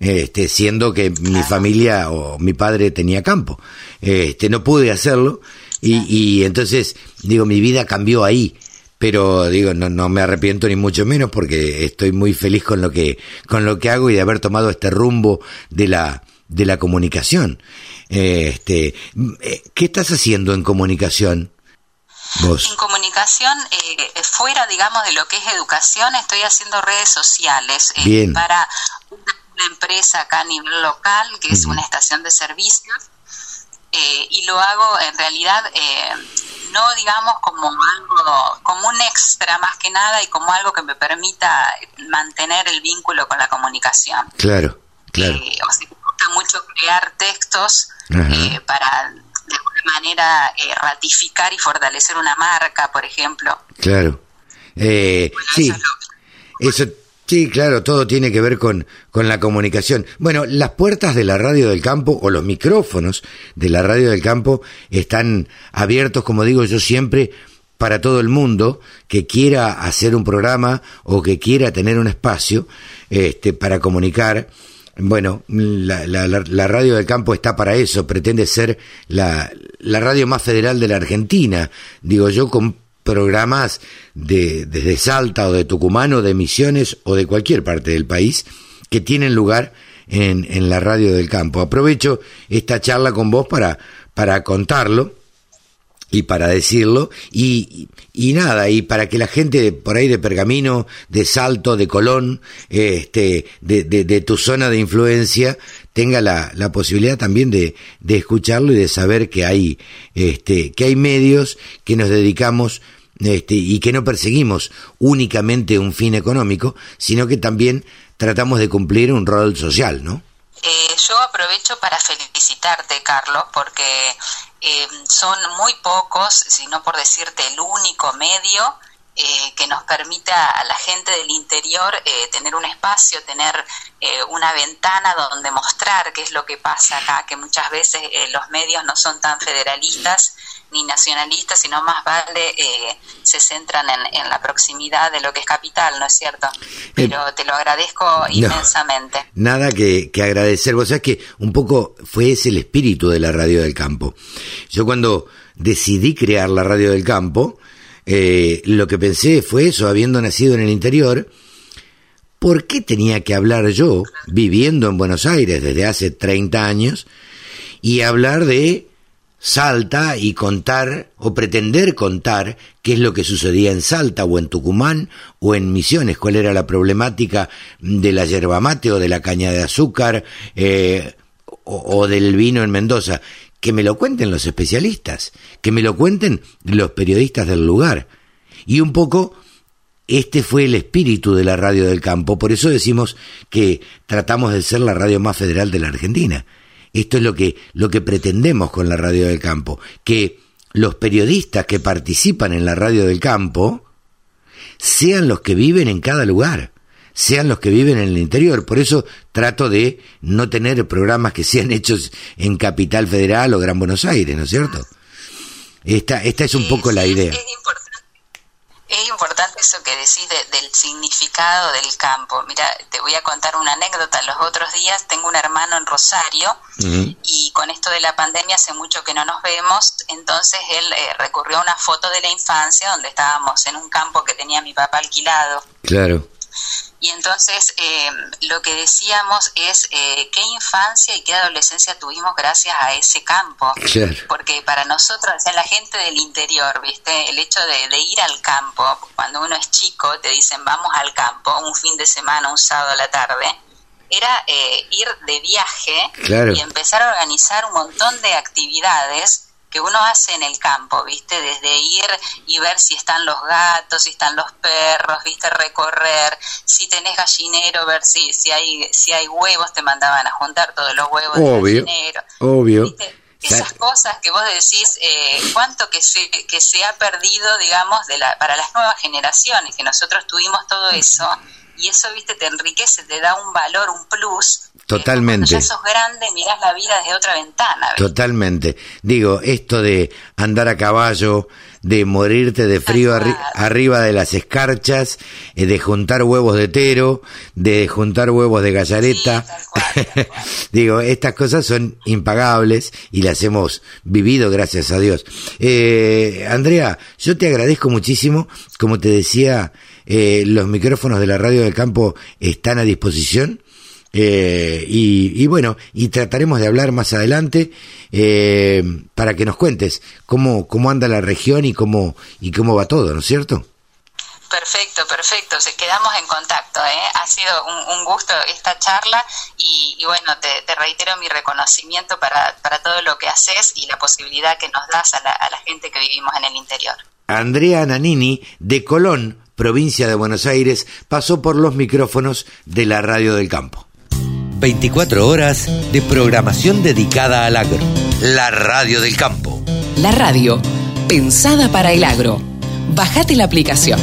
[SPEAKER 2] Este, siendo que mi familia o mi padre tenía campo. Este, no pude hacerlo y, y entonces, digo, mi vida cambió ahí pero digo no, no me arrepiento ni mucho menos porque estoy muy feliz con lo que con lo que hago y de haber tomado este rumbo de la de la comunicación. Este, ¿Qué estás haciendo en comunicación? ¿Vos?
[SPEAKER 5] En comunicación, eh, fuera, digamos, de lo que es educación, estoy haciendo redes sociales
[SPEAKER 2] eh,
[SPEAKER 5] para una empresa acá a nivel local, que es una estación de servicios, eh, y lo hago en realidad no digamos como algo como un extra más que nada y como algo que me permita mantener el vínculo con la comunicación.
[SPEAKER 2] Claro claro.
[SPEAKER 5] Mucho crear textos eh, para de alguna manera eh, ratificar y fortalecer una marca, por ejemplo.
[SPEAKER 2] Claro. Eh, sí, eso, sí, claro, todo tiene que ver con, con la comunicación. Bueno, las puertas de la radio del campo o los micrófonos de la radio del campo están abiertos, como digo yo siempre, para todo el mundo que quiera hacer un programa o que quiera tener un espacio este, para comunicar bueno, la, la, radio del campo está para eso, pretende ser la, la radio más federal de la Argentina, digo yo, con programas de, desde Salta o de Tucumán o de Misiones o de cualquier parte del país que tienen lugar en, en la radio del campo. Aprovecho esta charla con vos para, para contarlo y para decirlo y, y, nada y para que la gente por ahí de Pergamino de Salto de Colón este de, de, tu zona de influencia tenga la, la posibilidad también de, de, escucharlo y de saber que hay este que hay medios que nos dedicamos este, y que no perseguimos únicamente un fin económico sino que también tratamos de cumplir un rol social no
[SPEAKER 5] eh, yo aprovecho para felicitarte, Carlos, porque eh, son muy pocos, si no por decirte el único medio eh, que nos permita a la gente del interior tener un espacio, tener una ventana donde mostrar qué es lo que pasa acá, que muchas veces los medios no son tan federalistas ni nacionalistas, sino más vale eh, se centran en, la proximidad de lo que es capital, ¿no es cierto? Pero eh, te lo agradezco inmensamente.
[SPEAKER 2] Nada que, que agradecer, vos sabés que un poco fue ese el espíritu de la radio del campo. Yo cuando decidí crear la radio del campo, eh, lo que pensé fue eso, habiendo nacido en el interior, ¿por qué tenía que hablar yo, viviendo en Buenos Aires desde hace 30 años, y hablar de Salta y contar o pretender contar qué es lo que sucedía en Salta o en Tucumán o en Misiones, cuál era la problemática de la yerba mate o de la caña de azúcar eh, o, del vino en Mendoza. Que me lo cuenten los especialistas, que me lo cuenten los periodistas del lugar. Y un poco este fue el espíritu de la radio del campo, por eso decimos que tratamos de ser la radio más federal de la Argentina esto es lo que, lo que pretendemos con la radio del campo, que los periodistas que participan en la radio del campo sean los que viven en cada lugar, sean los que viven en el interior. Por eso trato de no tener programas que sean hechos en Capital Federal o Gran Buenos Aires, ¿no es cierto? Esta, esta es un poco la idea.
[SPEAKER 5] Es importante eso que decís del significado del campo. Mira, te voy a contar una anécdota. Los otros días tengo un hermano en Rosario y con esto de la pandemia hace mucho que no nos vemos, entonces él eh, recurrió a una foto de la infancia donde estábamos en un campo que tenía mi papá alquilado.
[SPEAKER 2] Claro.
[SPEAKER 5] Y entonces eh, lo que decíamos es eh, qué infancia y qué adolescencia tuvimos gracias a ese campo. Porque para nosotros, o sea, la gente del interior, ¿viste? El hecho de, ir al campo, cuando uno es chico, te dicen vamos al campo un fin de semana, un sábado a la tarde, era eh, ir de viaje y empezar a organizar un montón de actividades que uno hace en el campo, ¿viste? Desde ir y ver si están los gatos, si están los perros, ¿viste? Recorrer, si tenés gallinero, ver si, si, hay, si hay huevos, te mandaban a juntar todos los huevos
[SPEAKER 2] obvio, gallinero. Obvio.
[SPEAKER 5] Esas cosas que vos decís, eh, cuánto que se, que se ha perdido, digamos, de la, para las nuevas generaciones, que nosotros tuvimos todo eso, y eso, viste, te enriquece, te da un valor, un plus,
[SPEAKER 2] Totalmente.
[SPEAKER 5] Cuando ya sos grande, mirás la vida desde otra ventana.
[SPEAKER 2] Totalmente. Digo, esto de andar a caballo, de morirte de frío arriba de las escarchas, eh, de juntar huevos de tero, de juntar huevos de gallareta. Digo, estas cosas son impagables y las hemos vivido, gracias a Dios. Eh, Andrea, yo te agradezco muchísimo. Como te decía, eh, los micrófonos de la radio del campo están a disposición eh, y, bueno, y trataremos de hablar más adelante eh, para que nos cuentes cómo, cómo anda la región y cómo, y cómo va todo, ¿no es cierto?
[SPEAKER 5] Perfecto, perfecto. Se quedamos en contacto. ¿eh? Ha sido un, gusto esta charla y, bueno, te, reitero mi reconocimiento para, para, todo lo que haces y la posibilidad que nos das a la, a la gente que vivimos en el interior.
[SPEAKER 2] Andrea Nanini, de Colón, provincia de Buenos Aires, pasó por los micrófonos de la Radio del Campo. 24 horas de programación dedicada al agro. La radio del campo.
[SPEAKER 4] La radio, pensada para el agro. Bajate la aplicación.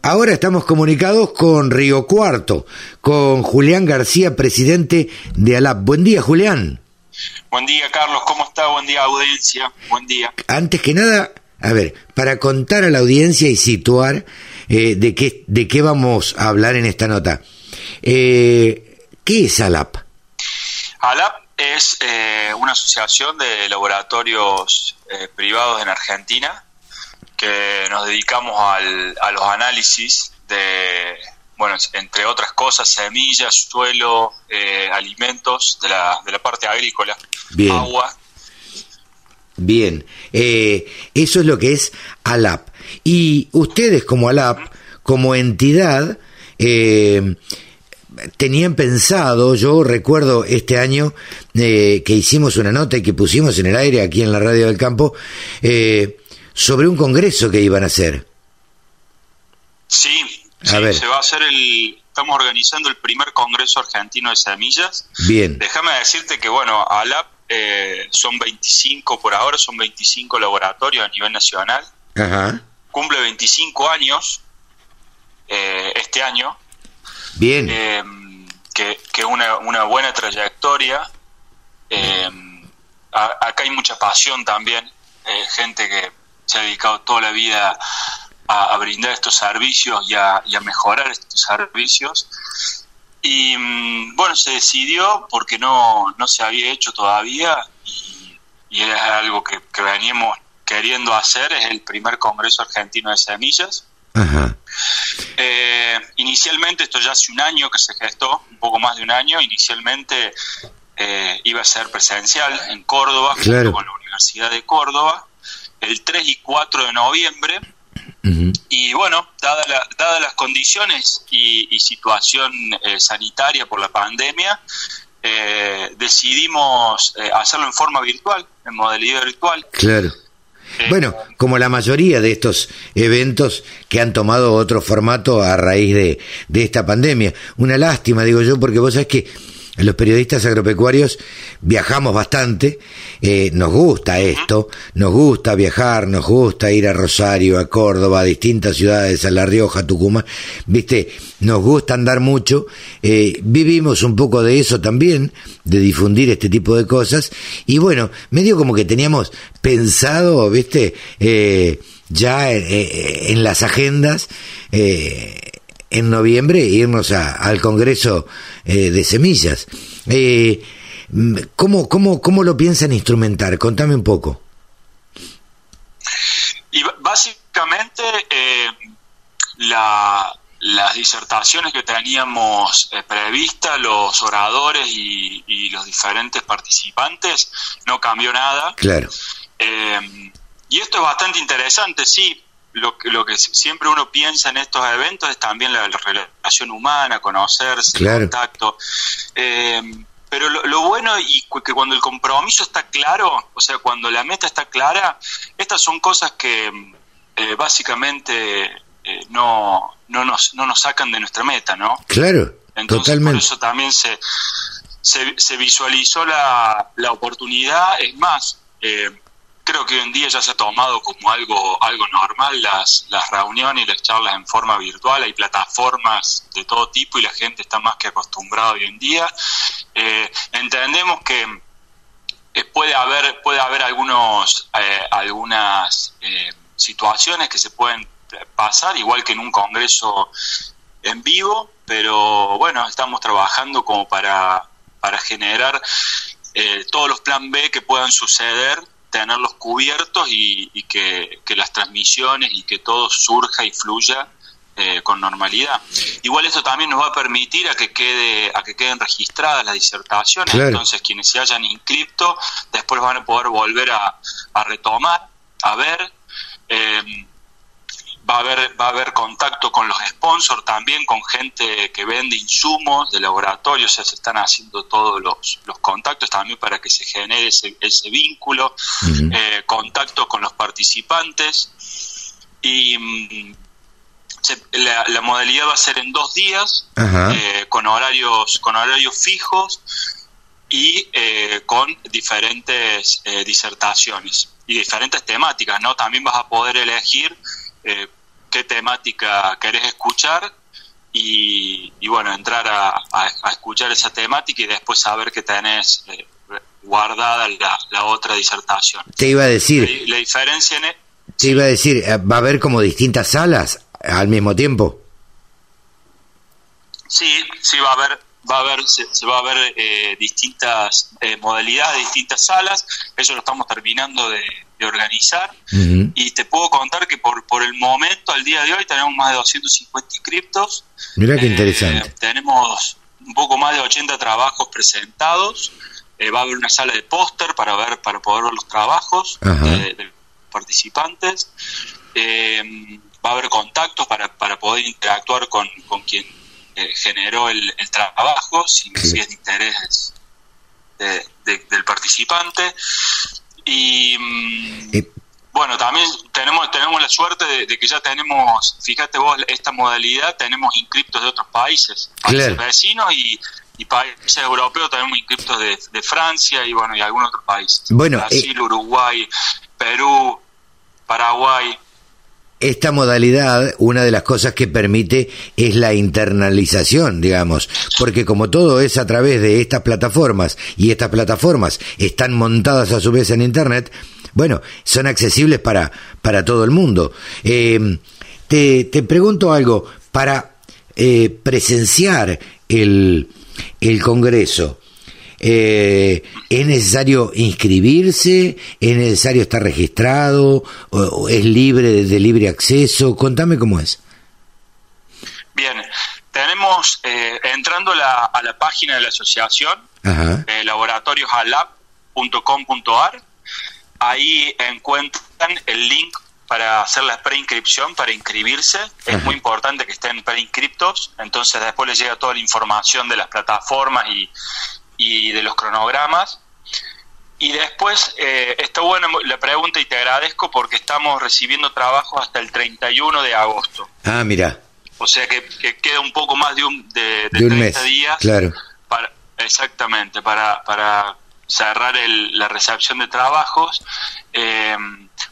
[SPEAKER 2] Ahora estamos comunicados con Río Cuarto, con Julián García, presidente de ALAP. Buen día, Julián.
[SPEAKER 6] Buen día, Carlos. ¿Cómo está? Buen día, audiencia. Buen día.
[SPEAKER 2] Antes que nada, a ver, para contar a la audiencia y situar eh, de, qué, de qué vamos a hablar en esta nota. Eh, ¿Qué es ALAP?
[SPEAKER 6] ALAP es eh, una asociación de laboratorios privados en Argentina que nos dedicamos a los análisis de, bueno, entre otras cosas, semillas, suelo, alimentos de la, de la parte agrícola, agua.
[SPEAKER 2] Bien, eso es lo que es ALAP. Y ustedes como ALAP, como entidad, eh, tenían pensado, yo recuerdo este año eh, que hicimos una nota y que pusimos en el aire aquí en la radio del campo eh, sobre un congreso que iban a hacer.
[SPEAKER 6] Sí, se va a hacer el, estamos organizando el primer congreso argentino de semillas.
[SPEAKER 2] Bien.
[SPEAKER 6] Déjame decirte que bueno, ALAP eh, son 25 por ahora, son 25 laboratorios a nivel nacional.
[SPEAKER 2] Ajá.
[SPEAKER 6] Cumple 25 años este año
[SPEAKER 2] Bien.
[SPEAKER 6] Eh, que, que una, una buena trayectoria. Eh, acá hay mucha pasión también, eh, gente que se ha dedicado toda la vida a, brindar estos servicios y a, mejorar estos servicios. Y mm, bueno, se decidió porque no, no se había hecho todavía y, y era algo que, que veníamos queriendo hacer, es el primer Congreso Argentino de Semillas.
[SPEAKER 2] Ajá.
[SPEAKER 6] Eh, inicialmente, esto ya hace un año que se gestó, un poco más de un año, inicialmente eh, iba a ser presencial en Córdoba,
[SPEAKER 2] con
[SPEAKER 6] la Universidad de Córdoba el 3 y 4 de noviembre. Y bueno, dadas dada las condiciones y, situación eh, sanitaria por la pandemia, eh, decidimos hacerlo en forma virtual, en modalidad virtual.
[SPEAKER 2] Claro. Bueno, como la mayoría de estos eventos que han tomado otro formato a raíz de, de esta pandemia. Una lástima, digo yo, porque vos sabés que los periodistas agropecuarios viajamos bastante, eh, nos gusta esto, nos gusta viajar, nos gusta ir a Rosario, a Córdoba, a distintas ciudades, a La Rioja, Tucumán, viste, nos gusta andar mucho, eh, vivimos un poco de eso también, de difundir este tipo de cosas, y bueno, medio como que teníamos pensado, viste, eh, ya en las agendas, en noviembre irnos al Congreso eh, de Semillas. Eh, ¿cómo, cómo, ¿Cómo lo piensan instrumentar? Contame un poco.
[SPEAKER 6] Y básicamente eh, la, las disertaciones que teníamos eh, previstas, los oradores y, y, los diferentes participantes, no cambió nada.
[SPEAKER 2] Claro.
[SPEAKER 6] y esto es bastante interesante, sí, lo que, lo que siempre uno piensa en estos eventos es también la, relación humana, conocerse, el contacto. Eh, pero lo, bueno y que cuando el compromiso está claro, o sea, cuando la meta está clara, estas son cosas que eh, básicamente eh, no, no, nos, no nos sacan de nuestra meta, ¿no?
[SPEAKER 2] Claro, Entonces, totalmente.
[SPEAKER 6] Por eso también se, se, se visualizó la, la oportunidad, es más, eh, creo que hoy en día ya se ha tomado como algo, algo normal las, las reuniones y las charlas en forma virtual, hay plataformas de todo tipo y la gente está más que acostumbrada hoy en día. Eh, entendemos que eh, puede haber, puede haber algunos, eh, algunas situaciones que se pueden pasar, igual que en un congreso en vivo, pero bueno, estamos trabajando como para, para generar todos los plan B que puedan suceder tenerlos cubiertos y, que, las transmisiones y que todo surja y fluya eh, con normalidad. Igual esto también nos va a permitir a que quede a que queden registradas las disertaciones, entonces quienes se hayan inscrito después van a poder volver a, a retomar, a ver. Eh, va a haber va a haber contacto con los sponsors también con gente que vende insumos de laboratorio se están haciendo todos los, los contactos también para que se genere ese, ese vínculo eh, contactos con los participantes. Y mm, la, modalidad va a ser en dos días eh, con horarios con horarios fijos y eh, con diferentes disertaciones y diferentes temáticas no también vas a poder elegir qué temática querés escuchar y, bueno, entrar a, escuchar esa temática y después saber que tenés eh, guardada la, otra disertación.
[SPEAKER 2] Te iba a decir...
[SPEAKER 6] La, diferencia en... E-
[SPEAKER 2] te iba a decir, eh, ¿va a haber como distintas salas al mismo tiempo?
[SPEAKER 6] Sí, sí va a haber va a haber se, va a ver eh, distintas modalidades distintas salas eso lo estamos terminando de, de organizar. Y te puedo contar que por, por el momento, al día de hoy, tenemos más de 250 inscriptos.
[SPEAKER 2] Mira qué interesante.
[SPEAKER 6] Eh, tenemos un poco más de 80 trabajos presentados. Eh, va a haber una sala de póster para ver para poder ver los trabajos de, los participantes. Eh, va a haber contactos para, para poder interactuar con, con quien generó el, trabajo, si, es de interés del participante. Y mm, bueno, también tenemos tenemos la suerte de, que ya tenemos, fíjate vos, esta modalidad, tenemos inscriptos de otros países, países vecinos y, países europeos, tenemos inscriptos de, Francia y bueno, y algunos otros países.
[SPEAKER 2] Bueno,
[SPEAKER 6] Brasil, eh, Uruguay, Perú, Paraguay
[SPEAKER 2] esta modalidad, una de las cosas que permite es la internalización, digamos, porque como todo es a través de estas plataformas y estas plataformas están montadas a su vez en Internet, bueno, son accesibles para, para todo el mundo. Eh, te, te, pregunto algo, para eh, presenciar el, el Congreso, eh, ¿Es necesario inscribirse? ¿Es necesario estar registrado? ¿O, es libre de libre acceso? Contame cómo es.
[SPEAKER 6] Bien, tenemos, eh, entrando a la página de la asociación, eh, laboratoriosalab.com.ar, ahí encuentran el link para hacer la preinscripción, para inscribirse. Es muy importante que estén preinscriptos, entonces después les llega toda la información de las plataformas y, y de los cronogramas. Y después, eh, está buena la pregunta y te agradezco porque estamos recibiendo trabajo hasta el 31 de agosto.
[SPEAKER 2] Ah, mira.
[SPEAKER 6] O sea que, queda un poco más de un, de, 30 días.
[SPEAKER 2] Claro.
[SPEAKER 6] Para, exactamente, para, para cerrar el, la recepción de trabajos. Eh,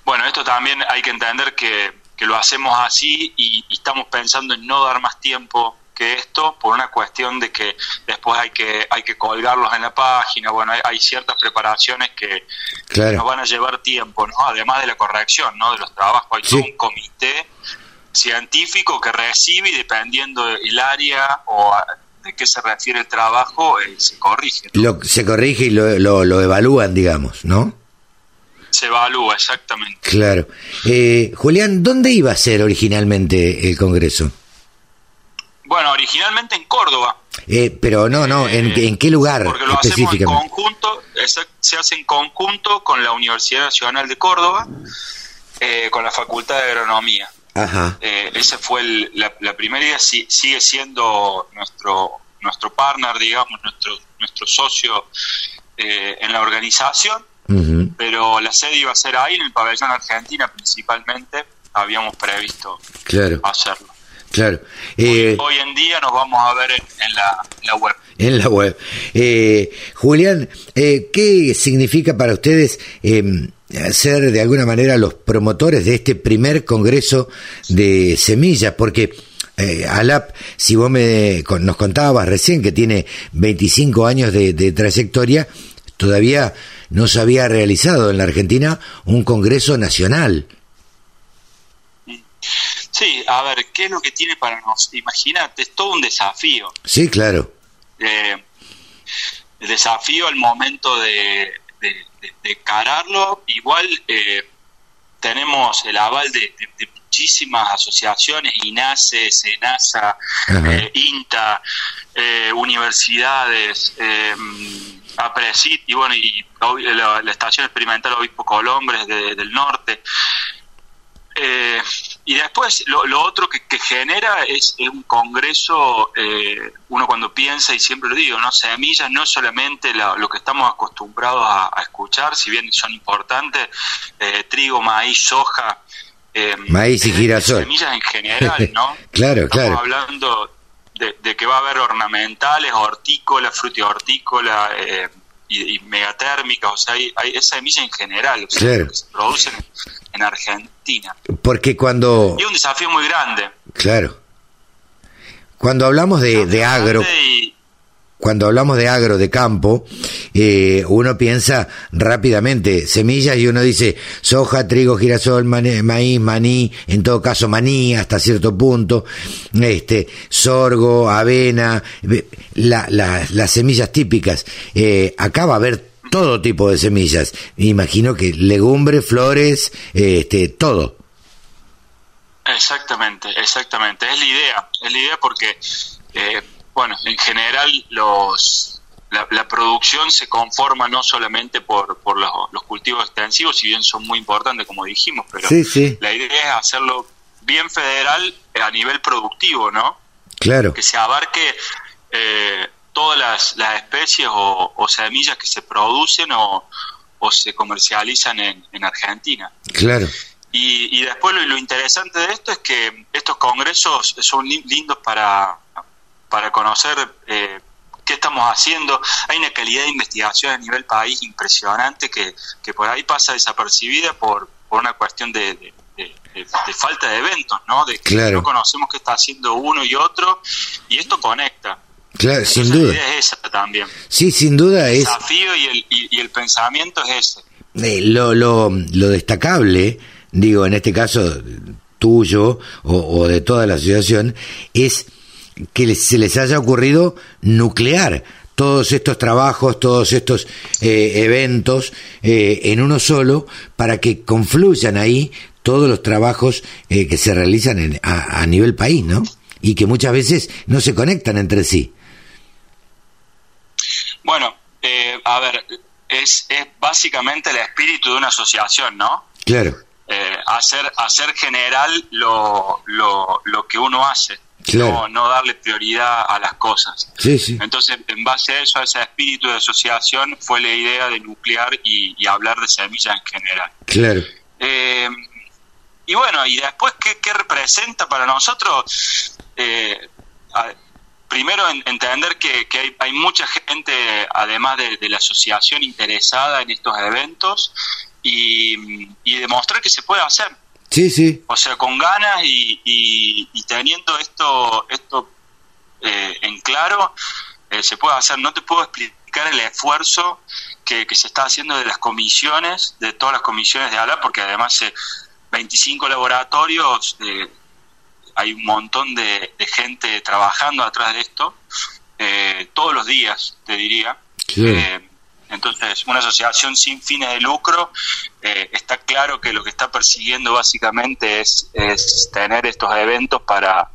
[SPEAKER 6] bueno, esto también hay que entender que, que lo hacemos así y, y, estamos pensando en no dar más tiempo que esto por una cuestión de que después hay que hay que colgarlos en la página. Bueno hay, ciertas preparaciones que, nos van a llevar tiempo no además de la corrección no de los trabajos hay todo un comité científico que recibe y dependiendo del área o de qué se refiere el trabajo eh, se corrige
[SPEAKER 2] lo, se corrige y lo, lo, evalúan digamos no
[SPEAKER 6] se evalúa exactamente.
[SPEAKER 2] Claro. Eh, Julián dónde iba a ser originalmente el congreso
[SPEAKER 6] bueno, originalmente en Córdoba.
[SPEAKER 2] Eh, pero no, no, ¿en, eh, qué lugar
[SPEAKER 6] porque lo hacemos en conjunto, se hace en conjunto con la Universidad Nacional de Córdoba, eh, con la Facultad de Agronomía.
[SPEAKER 2] Ajá.
[SPEAKER 6] ese fue la, primera idea, sigue siendo nuestro nuestro partner, digamos, nuestro nuestro socio en la organización, pero la sede iba a ser ahí, en el pabellón Argentina principalmente, habíamos previsto hacerlo.
[SPEAKER 2] Claro.
[SPEAKER 6] Eh, hoy, en día nos vamos a ver en, la, web.
[SPEAKER 2] En la web. Eh, Julián, eh, ¿qué significa para ustedes em, ser de alguna manera los promotores de este primer congreso de semillas? Porque Alap, si vos me, nos contabas recién que tiene 25 años de, de trayectoria, todavía no se había realizado en la Argentina un congreso nacional.
[SPEAKER 6] Sí, a ver, ¿qué es lo que tiene para nosotros? Imagínate, es todo un desafío.
[SPEAKER 2] Sí, claro.
[SPEAKER 6] Eh, el desafío al momento de, de, cararlo, igual eh, tenemos el aval de, muchísimas asociaciones, INASE, SENASA, eh, INTA, universidades, APRESIT y bueno, y la, Estación Experimental Obispo Colombres del Norte. Eh, y después lo, otro que, genera es, un congreso, eh, uno cuando piensa, y siempre lo digo, ¿no? Semillas no es solamente lo que estamos acostumbrados a, escuchar, si bien son importantes, eh, trigo, maíz, soja.
[SPEAKER 2] maíz y girasol.
[SPEAKER 6] Semillas en general, ¿no?
[SPEAKER 2] claro,
[SPEAKER 6] estamos hablando de, que va a haber ornamentales, hortícola, frutihortícola, eh, y, megatérmicas, o sea, hay, hay semillas en general, que se producen en Argentina.
[SPEAKER 2] Porque cuando...
[SPEAKER 6] Y un desafío muy grande.
[SPEAKER 2] Claro. Cuando hablamos de, de agro... Cuando hablamos de agro, de campo, eh, uno piensa rápidamente semillas y uno dice soja, trigo, girasol, maíz, maní, en todo caso maní hasta cierto punto, este, sorgo, avena, las semillas típicas. Eh, acá va a haber todo tipo de semillas. Me imagino que legumbres, flores, este, todo.
[SPEAKER 6] Exactamente, exactamente. Es la idea, es la idea porque, eh, bueno, en general los la, producción se conforma no solamente por, por los, cultivos extensivos, si bien son muy importantes, como dijimos, pero la idea es hacerlo bien federal a nivel productivo, ¿no?
[SPEAKER 2] Claro.
[SPEAKER 6] Que se abarque eh, todas las, las especies o, semillas que se producen o, se comercializan en, en Argentina.
[SPEAKER 2] Claro.
[SPEAKER 6] Y, y después lo, interesante de esto es que estos congresos son lindos para, para conocer eh, qué estamos haciendo. Hay una calidad de investigación a nivel país impresionante que, que por ahí pasa desapercibida por, por una cuestión de, de, falta de eventos, ¿no? De que no conocemos qué está haciendo uno y otro y esto conecta.
[SPEAKER 2] Claro, sin duda.
[SPEAKER 6] es esa también.
[SPEAKER 2] Sí, sin duda
[SPEAKER 6] el
[SPEAKER 2] es.
[SPEAKER 6] desafío y el, y, el pensamiento es
[SPEAKER 2] ese. Eh, lo, lo, lo destacable, digo, en este caso tuyo o, de toda la asociación, es que se les haya ocurrido nuclear todos estos trabajos, todos estos eh, eventos eh, en uno solo para que confluyan ahí todos los trabajos que se realizan a, a nivel país, ¿no? Y que muchas veces no se conectan entre sí.
[SPEAKER 6] Bueno, eh, a ver, es, es básicamente el espíritu de una asociación, ¿no?
[SPEAKER 2] Claro.
[SPEAKER 6] Eh, hacer, hacer general lo, lo, lo que uno hace.
[SPEAKER 2] Claro.
[SPEAKER 6] No, no darle prioridad a las cosas.
[SPEAKER 2] Sí, sí.
[SPEAKER 6] Entonces, en base a eso, a ese espíritu de asociación, fue la idea de nuclear y, y hablar de semillas en general.
[SPEAKER 2] Claro.
[SPEAKER 6] Eh, y bueno, y después, ¿qué, qué representa para nosotros? Eh, a- primero, en- entender que, que hay, hay mucha gente, además de, de la asociación, interesada en estos eventos y, y demostrar que se puede hacer.
[SPEAKER 2] Sí, sí.
[SPEAKER 6] O sea, con ganas y, y- y teniendo esto, esto eh, en claro, eh, se puede hacer. No te puedo explicar el esfuerzo que, que se está haciendo de las comisiones, de todas las comisiones de ALA, porque además eh, 25 laboratorios, eh, hay un montón de, de gente trabajando atrás de esto, eh, todos los días, te diría.
[SPEAKER 2] Claro.
[SPEAKER 6] Entonces, una asociación sin fines de lucro, eh, está claro que lo que está persiguiendo básicamente es, es tener estos eventos para,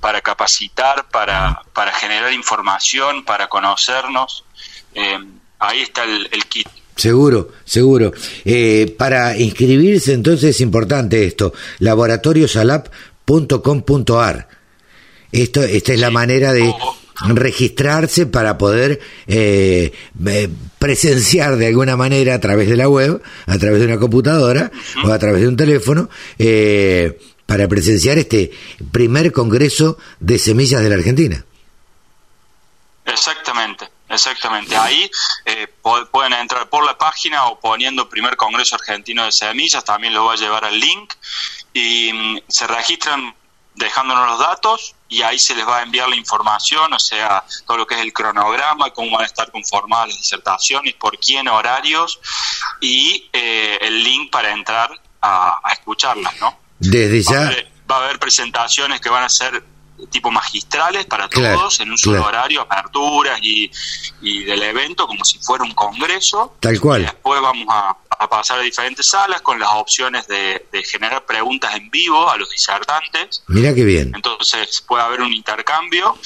[SPEAKER 6] para capacitar, para, para generar información, para conocernos. Eh, ahí está el, el kit.
[SPEAKER 2] Seguro, seguro. Eh, para inscribirse entonces es importante esto, laboratoriosalap.com.ar. Esto, esta es la manera de registrarse para poder eh, presenciar de alguna manera a través de la web, a través de una computadora o a través de un teléfono, eh, para presenciar este primer congreso de semillas de la Argentina.
[SPEAKER 6] Exactamente, exactamente. Ahí eh, pueden entrar por la página o poniendo primer Congreso Argentino de Semillas, también lo va a llevar al link y mm, se registran dejándonos los datos y ahí se les va a enviar la información, o sea, todo lo que es el cronograma, cómo van a estar conformadas las disertaciones, por quién horarios y eh, el link para entrar a, a escucharlas, ¿no?
[SPEAKER 2] Desde
[SPEAKER 6] Va a,
[SPEAKER 2] ya,
[SPEAKER 6] haber, va a haber presentaciones que van a ser tipo magistrales para
[SPEAKER 2] Claro,
[SPEAKER 6] todos en un solo
[SPEAKER 2] claro.
[SPEAKER 6] horario, aperturas y, y del evento como si fuera un congreso.
[SPEAKER 2] Tal cual.
[SPEAKER 6] Y después vamos a, a pasar a diferentes salas con las opciones de, de generar preguntas en vivo a los disertantes.
[SPEAKER 2] mira qué bien.
[SPEAKER 6] Entonces puede haber un intercambio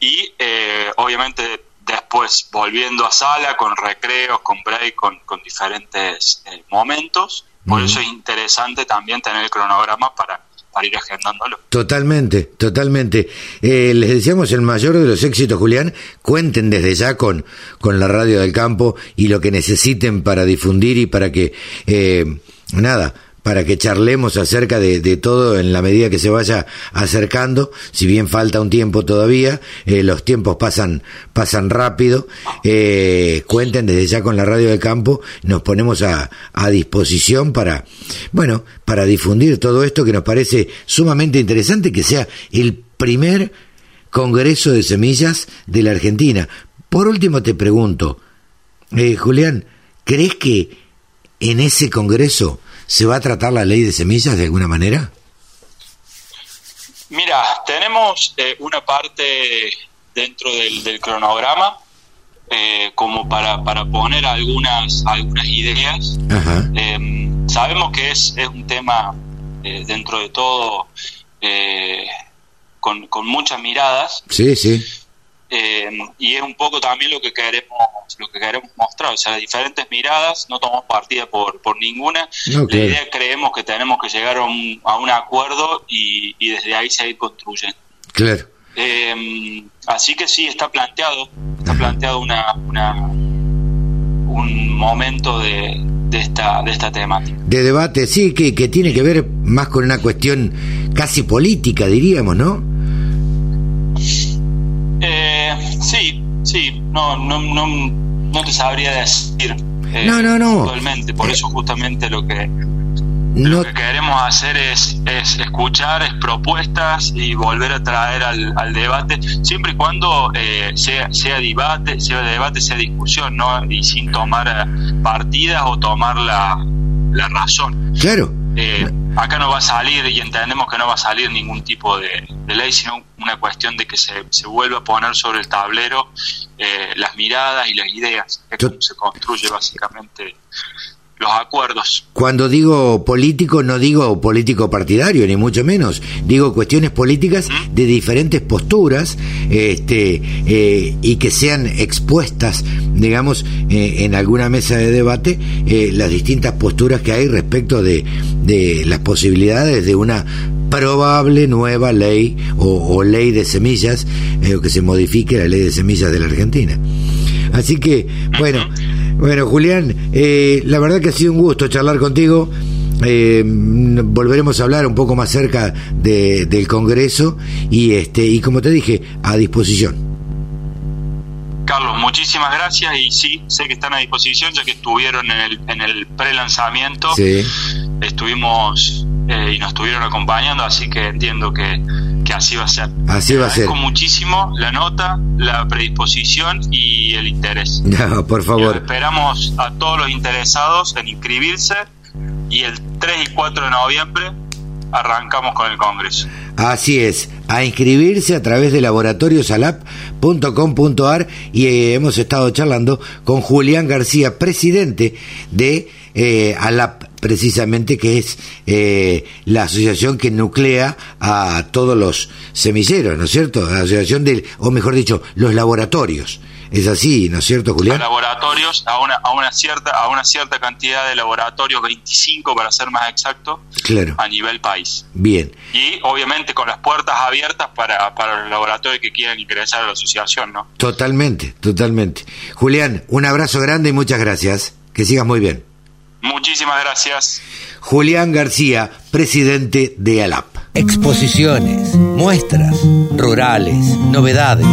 [SPEAKER 6] y eh, obviamente después volviendo a sala con recreos, con break, con, con diferentes eh, momentos. Por eso es interesante también tener el cronograma para, para ir agendándolo.
[SPEAKER 2] Totalmente, totalmente. Eh, les deseamos el mayor de los éxitos, Julián. Cuenten desde ya con, con la radio del campo y lo que necesiten para difundir y para que, eh, nada, para que charlemos acerca de, de todo en la medida que se vaya acercando. Si bien falta un tiempo todavía, eh, los tiempos pasan, pasan rápido. Eh, cuenten desde ya con la radio del campo. Nos ponemos a, a disposición para, bueno, para difundir todo esto que nos parece sumamente interesante, que sea el primer Congreso de Semillas de la Argentina. Por último te pregunto, eh, Julián, ¿crees que en ese Congreso se va a tratar la ley de semillas de alguna manera?
[SPEAKER 6] Mira, tenemos eh, una parte dentro del, del cronograma eh, como para, para poner algunas, algunas ideas. Eh, sabemos que es, es un tema eh, dentro de todo eh, con, con muchas miradas
[SPEAKER 2] Sí, sí.
[SPEAKER 6] Eh, y es un poco también lo que queremos lo que queremos mostrar, o sea, diferentes miradas, no tomamos partida por, por ninguna. La idea creemos que tenemos que llegar a un, a un acuerdo y, y desde ahí seguir construyendo.
[SPEAKER 2] Claro.
[SPEAKER 6] Eh, así que sí, está planteado, está planteado una, una un momento de, de esta de esta temática.
[SPEAKER 2] De debate, sí, que, que tiene que ver más con una cuestión casi política, diríamos, ¿no?
[SPEAKER 6] Eh, sí, sí, no, no, no, no te sabría decir. eh,
[SPEAKER 2] No, no, no.
[SPEAKER 6] Actualmente, por eso justamente lo que
[SPEAKER 2] No,
[SPEAKER 6] lo que queremos hacer es, es escuchar es propuestas y volver a traer al, al debate, siempre y cuando eh, sea, sea debate, sea debate, sea discusión, ¿no? Y sin tomar eh, partidas o tomar la, la razón.
[SPEAKER 2] claro.
[SPEAKER 6] Eh, acá no va a salir y entendemos que no va a salir ningún tipo de, de ley, sino una cuestión de que se, se vuelva a poner sobre el tablero eh, las miradas y las ideas, que
[SPEAKER 2] Yo-
[SPEAKER 6] se construye básicamente los acuerdos.
[SPEAKER 2] Cuando digo político, no digo político partidario, ni mucho menos. Digo cuestiones políticas de diferentes posturas este, eh, y que sean expuestas, digamos, eh, en alguna mesa de debate, eh, las distintas posturas que hay respecto de, de las posibilidades de una probable nueva ley o, ley de semillas, o que se modifique la ley de semillas de la Argentina. Así que, bueno. Bueno, Julián, eh, la verdad que ha sido un gusto charlar contigo. Eh, volveremos a hablar un poco más cerca del Congreso y este y como te dije a disposición.
[SPEAKER 6] Carlos, muchísimas gracias y sí, sé que están a disposición ya que estuvieron en el, en el pre-lanzamiento. Sí. Estuvimos eh, y nos estuvieron acompañando, así que entiendo que, así va a ser.
[SPEAKER 2] Así va a ser.
[SPEAKER 6] muchísimo la nota, la predisposición y el interés.
[SPEAKER 2] No, por favor.
[SPEAKER 6] esperamos a todos los interesados en inscribirse y el 3 y 4 de noviembre arrancamos con el Congreso.
[SPEAKER 2] Así es, a inscribirse a través de laboratoriosalap.com.ar y eh, hemos estado charlando con Julián García, presidente de eh, ALAP precisamente que es eh, la asociación que nuclea a todos los semilleros, ¿no es cierto? La asociación del, o mejor dicho, los laboratorios. Es así, ¿no es cierto, Julián?
[SPEAKER 6] laboratorios, a una, a una cierta a una cierta cantidad de laboratorios, 25 para ser más exacto,
[SPEAKER 2] claro.
[SPEAKER 6] a nivel país.
[SPEAKER 2] Bien.
[SPEAKER 6] Y obviamente con las puertas abiertas para, para los laboratorios que quieran ingresar a la asociación, ¿no?
[SPEAKER 2] Totalmente, totalmente. Julián, un abrazo grande y muchas gracias. Que sigas muy bien.
[SPEAKER 6] Muchísimas gracias.
[SPEAKER 2] Julián García, presidente de ALAP. Exposiciones, muestras, rurales, novedades.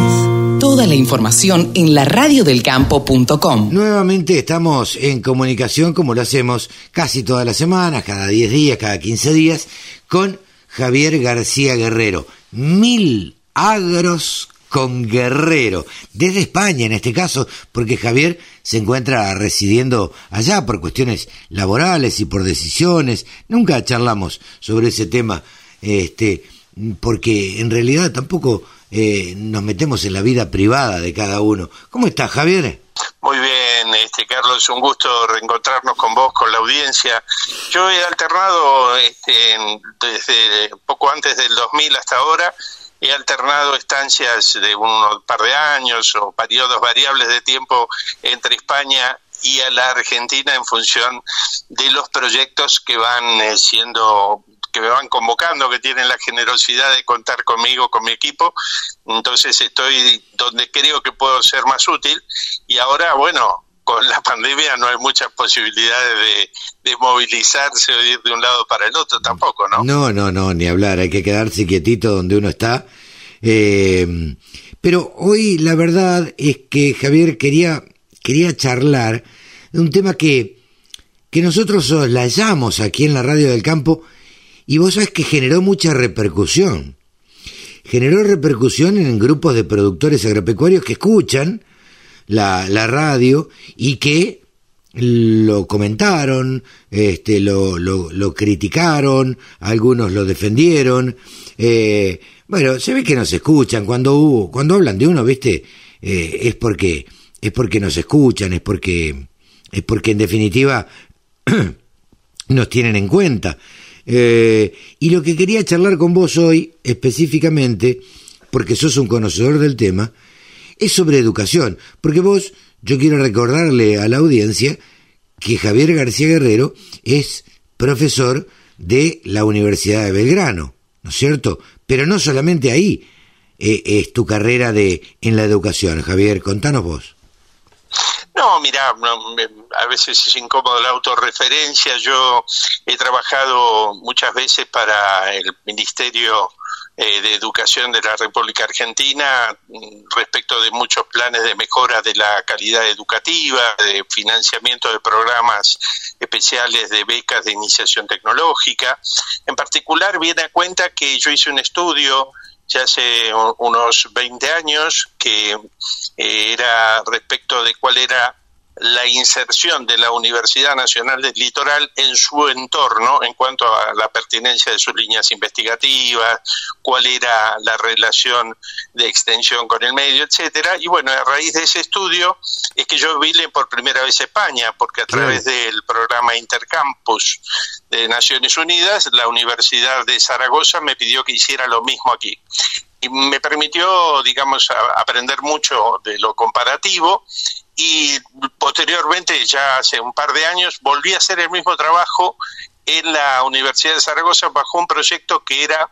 [SPEAKER 4] Toda la información en la radiodelcampo.com.
[SPEAKER 2] Nuevamente estamos en comunicación como lo hacemos casi todas las semanas, cada 10 días, cada 15 días, con Javier García Guerrero. Mil agros con Guerrero, desde España en este caso, porque Javier se encuentra residiendo allá por cuestiones laborales y por decisiones. Nunca charlamos sobre ese tema, este, porque en realidad tampoco eh, nos metemos en la vida privada de cada uno. ¿Cómo estás, Javier?
[SPEAKER 7] Muy bien, este Carlos, un gusto reencontrarnos con vos, con la audiencia. Yo he alternado este, desde poco antes del 2000 hasta ahora he alternado estancias de un par de años o periodos variables de tiempo entre España y a la Argentina en función de los proyectos que van eh, siendo que me van convocando, que tienen la generosidad de contar conmigo, con mi equipo. Entonces estoy donde creo que puedo ser más útil. Y ahora, bueno, con la pandemia no hay muchas posibilidades de, movilizarse o ir de un lado para el otro tampoco, ¿no?
[SPEAKER 2] No, no, no, ni hablar, hay que quedarse quietito donde uno está. Eh, pero hoy la verdad es que Javier quería, quería charlar de un tema que, que nosotros soslayamos aquí en la radio del campo y vos sabés que generó mucha repercusión. Generó repercusión en grupos de productores agropecuarios que escuchan, la, radio y que lo comentaron, este, lo, lo, lo criticaron, algunos lo defendieron. Eh, bueno, se ve que nos escuchan cuando hubo, cuando hablan de uno, viste, eh, es porque es porque nos escuchan, es porque es porque en definitiva nos tienen en cuenta. Eh, y lo que quería charlar con vos hoy específicamente, porque sos un conocedor del tema, es sobre educación, porque vos, yo quiero recordarle a la audiencia que Javier García Guerrero es profesor de la Universidad de Belgrano, ¿no es cierto? Pero no solamente ahí eh, es tu carrera de en la educación, Javier, contanos vos.
[SPEAKER 7] No, mira, a veces es incómodo la autorreferencia. Yo he trabajado muchas veces para el Ministerio eh, de Educación de la República Argentina mm, respecto de muchos planes de mejora de la calidad educativa, de financiamiento de programas especiales de becas de iniciación tecnológica. En particular, viene a cuenta que yo hice un estudio ya hace unos 20 años que eh, era respecto de cuál era la inserción de la Universidad Nacional del Litoral en su entorno en cuanto a la pertinencia de sus líneas investigativas, cuál era la relación de extensión con el medio, etcétera. Y bueno, a raíz de ese estudio es que yo vine por primera vez a España, porque a través del programa Intercampus de Naciones Unidas, la Universidad de Zaragoza me pidió que hiciera lo mismo aquí y me permitió, digamos, aprender mucho de lo comparativo y posteriormente, ya hace un par de años, volví a hacer el mismo trabajo en la Universidad de Zaragoza bajo un proyecto que era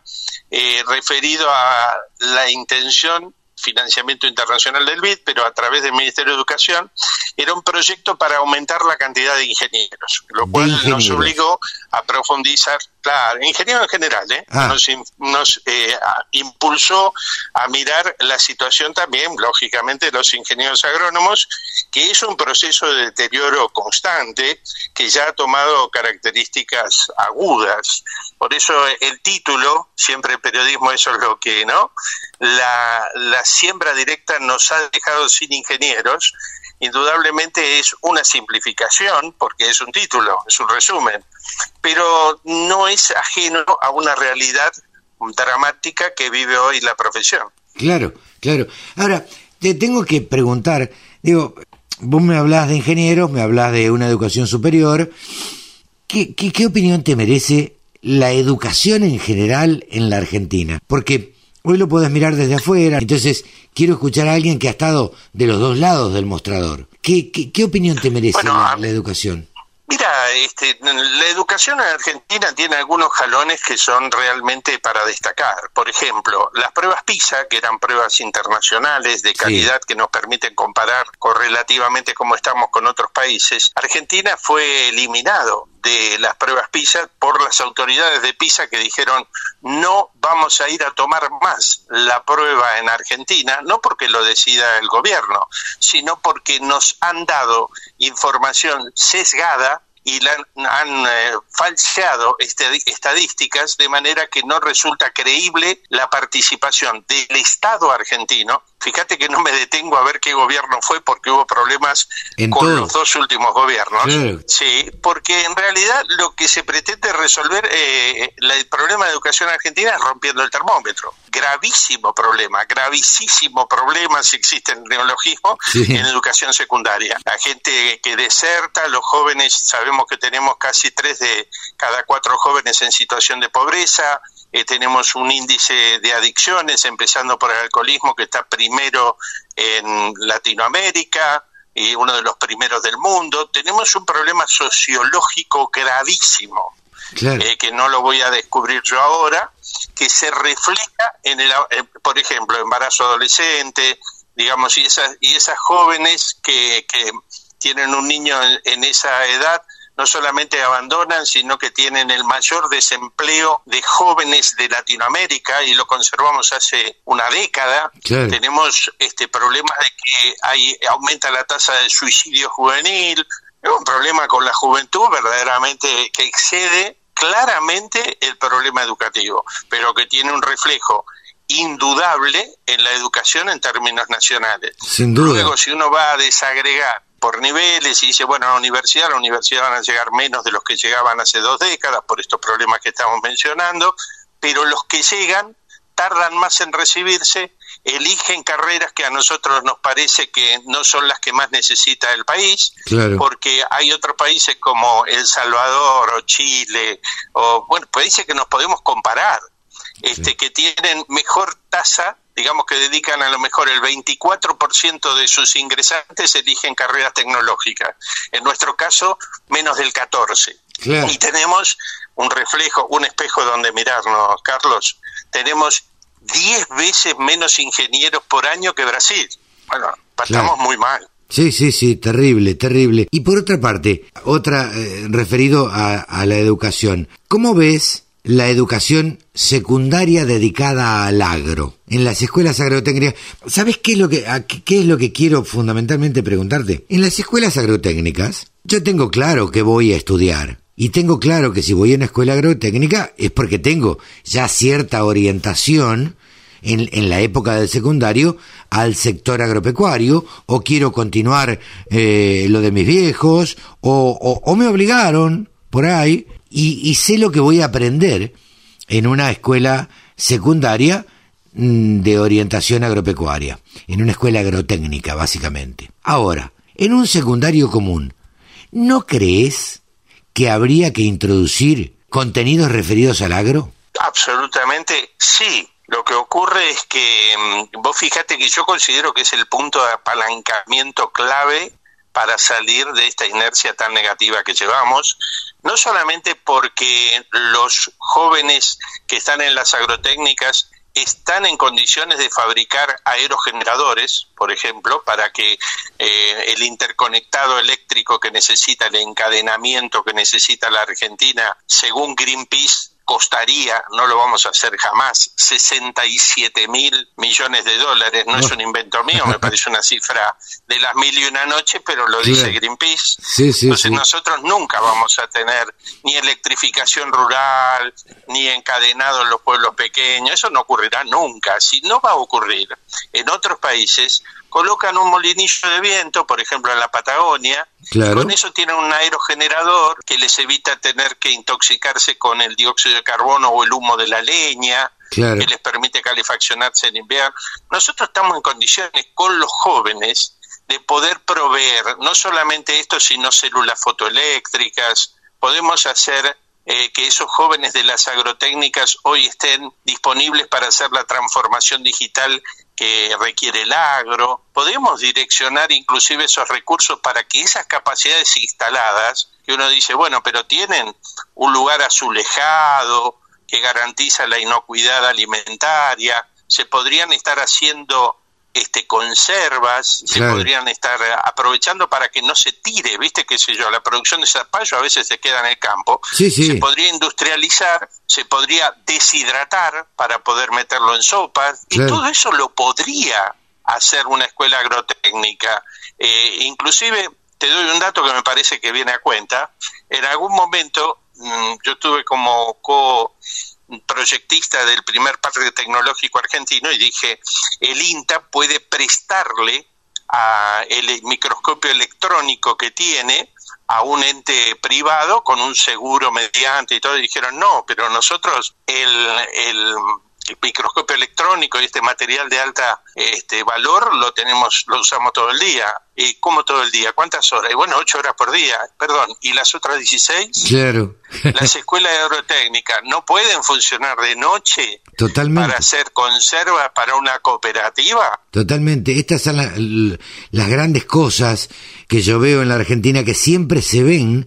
[SPEAKER 7] eh, referido a la intención financiamiento internacional del BID, pero a través del Ministerio de Educación, era un proyecto para aumentar la cantidad de ingenieros, lo cual nos obligó a profundizar, claro, ingenieros en general, ¿eh? Ah. nos, nos eh, impulsó a mirar la situación también, lógicamente, de los ingenieros agrónomos, que es un proceso de deterioro constante que ya ha tomado características agudas. Por eso el título, siempre el periodismo eso es lo que, ¿no? La, la siembra directa nos ha dejado sin ingenieros, indudablemente es una simplificación, porque es un título, es un resumen, pero no es ajeno a una realidad dramática que vive hoy la profesión.
[SPEAKER 2] Claro, claro. Ahora, te tengo que preguntar, digo, vos me hablas de ingenieros, me hablas de una educación superior, ¿qué, qué, qué opinión te merece la educación en general en la Argentina? Porque Hoy lo puedes mirar desde afuera, entonces quiero escuchar a alguien que ha estado de los dos lados del mostrador. ¿Qué, qué, opinión te merece la, educación?
[SPEAKER 7] Mira, este, la educación en Argentina tiene algunos jalones que son realmente para destacar. Por ejemplo, las pruebas PISA, que eran pruebas internacionales de calidad que nos permiten comparar correlativamente cómo estamos con otros países. Argentina fue eliminado de las pruebas PISA por las autoridades de PISA que dijeron no vamos a ir a tomar más la prueba en Argentina, no porque lo decida el gobierno, sino porque nos han dado información sesgada y la, han eh, falseado este, estadísticas de manera que no resulta creíble la participación del Estado argentino Fíjate que no me detengo a ver qué gobierno fue porque hubo problemas con los dos últimos gobiernos. Sí. porque en realidad lo que se pretende resolver eh, el problema de educación argentina es rompiendo el termómetro. Gravísimo problema, gravísimo problema si existe el neologismo en educación secundaria. La gente que deserta, los jóvenes, sabemos que tenemos casi tres de cada cuatro jóvenes en situación de pobreza, eh, tenemos un índice de adicciones, empezando por el alcoholismo, que está primero en Latinoamérica y uno de los primeros del mundo. Tenemos un problema sociológico gravísimo, eh, que no lo voy a descubrir yo ahora, que se refleja en el, eh, por ejemplo, embarazo adolescente, digamos, y esas, y esas jóvenes que, que tienen un niño en esa edad no solamente abandonan, sino que tienen el mayor desempleo de jóvenes de Latinoamérica y lo conservamos hace una década. Tenemos este problema de que hay aumenta la tasa de suicidio juvenil, es un problema con la juventud verdaderamente que excede claramente el problema educativo, pero que tiene un reflejo indudable en la educación en términos nacionales.
[SPEAKER 2] Sin duda.
[SPEAKER 7] Luego, si uno va a desagregar por niveles y dice, bueno, a la universidad, a la universidad van a llegar menos de los que llegaban hace dos décadas por estos problemas que estamos mencionando, pero los que llegan tardan más en recibirse, eligen carreras que a nosotros nos parece que no son las que más necesita el país, porque hay otros países como El Salvador o Chile, o bueno, países que nos podemos comparar, este, que tienen mejor tasa digamos que dedican a lo mejor el 24% de sus ingresantes eligen carreras tecnológicas. En nuestro caso, menos del 14%. Y tenemos un reflejo, un espejo donde mirarnos, Carlos. Tenemos 10 veces menos ingenieros por año que Brasil. Bueno, estamos muy mal.
[SPEAKER 2] Sí, sí, sí, terrible, terrible. Y por otra parte, otra eh, referido a, a la educación. ¿Cómo ves la educación secundaria dedicada al agro en las escuelas agrotécnicas. ¿Sabes qué es lo que es lo que quiero fundamentalmente preguntarte? En las escuelas agrotécnicas yo tengo claro que voy a estudiar y tengo claro que si voy a una escuela agrotécnica es porque tengo ya cierta orientación en, en la época del secundario al sector agropecuario o quiero continuar eh, lo de mis viejos o, o, me obligaron por ahí y, y, sé lo que voy a aprender en una escuela secundaria de orientación agropecuaria, en una escuela agrotécnica básicamente. Ahora, en un secundario común, ¿no crees que habría que introducir contenidos referidos al agro?
[SPEAKER 7] Absolutamente sí, lo que ocurre es que mm, vos fíjate que yo considero que es el punto de apalancamiento clave para salir de esta inercia tan negativa que llevamos, no solamente porque los jóvenes que están en las agrotécnicas están en condiciones de fabricar aerogeneradores, por ejemplo, para que eh, el interconectado eléctrico que necesita, el encadenamiento que necesita la Argentina, según Greenpeace, costaría, no lo vamos a hacer jamás, 67 mil millones de dólares. No, es un invento mío, me parece una cifra de las mil y una noches, pero lo dice Greenpeace. Entonces nosotros nunca vamos a tener ni electrificación rural, ni encadenado en los pueblos pequeños. Eso no ocurrirá nunca. Si no va a ocurrir en otros países, colocan un molinillo de viento, por ejemplo en la Patagonia, y con eso tienen un aerogenerador que les evita tener que intoxicarse con el dióxido de carbono o el humo de la leña, que les permite calefaccionarse en invierno. Nosotros estamos en condiciones con los jóvenes de poder proveer no solamente esto, sino células fotoeléctricas, podemos hacer eh, que esos jóvenes de las agrotécnicas hoy estén disponibles para hacer la transformación digital que requiere el agro. Podemos direccionar inclusive esos recursos para que esas capacidades instaladas, que uno dice, bueno, pero tienen un lugar azulejado que garantiza la inocuidad alimentaria, se podrían estar haciendo este, conservas se podrían estar aprovechando para que no se tire, viste qué sé yo, la producción de zapallo a veces se queda en el campo, se podría industrializar, se podría deshidratar para poder meterlo en sopas y todo eso lo podría hacer una escuela agrotécnica. Eh, inclusive, te doy un dato que me parece que viene a cuenta, en algún momento mm, yo tuve como co proyectista del primer parque tecnológico argentino y dije, el INTA puede prestarle a el microscopio electrónico que tiene a un ente privado con un seguro mediante y todo, y dijeron, no, pero nosotros el, el el microscopio electrónico y este material de alta este valor lo tenemos lo usamos todo el día. Y cómo todo el día cuántas horas y bueno ocho horas por día perdón. Y las otras 16
[SPEAKER 2] claro.
[SPEAKER 7] Las escuelas de agrotécnica no pueden funcionar de noche
[SPEAKER 2] totalmente.
[SPEAKER 7] para hacer conservas para una cooperativa.
[SPEAKER 2] Totalmente. Estas son las grandes cosas que yo veo en la Argentina que siempre se ven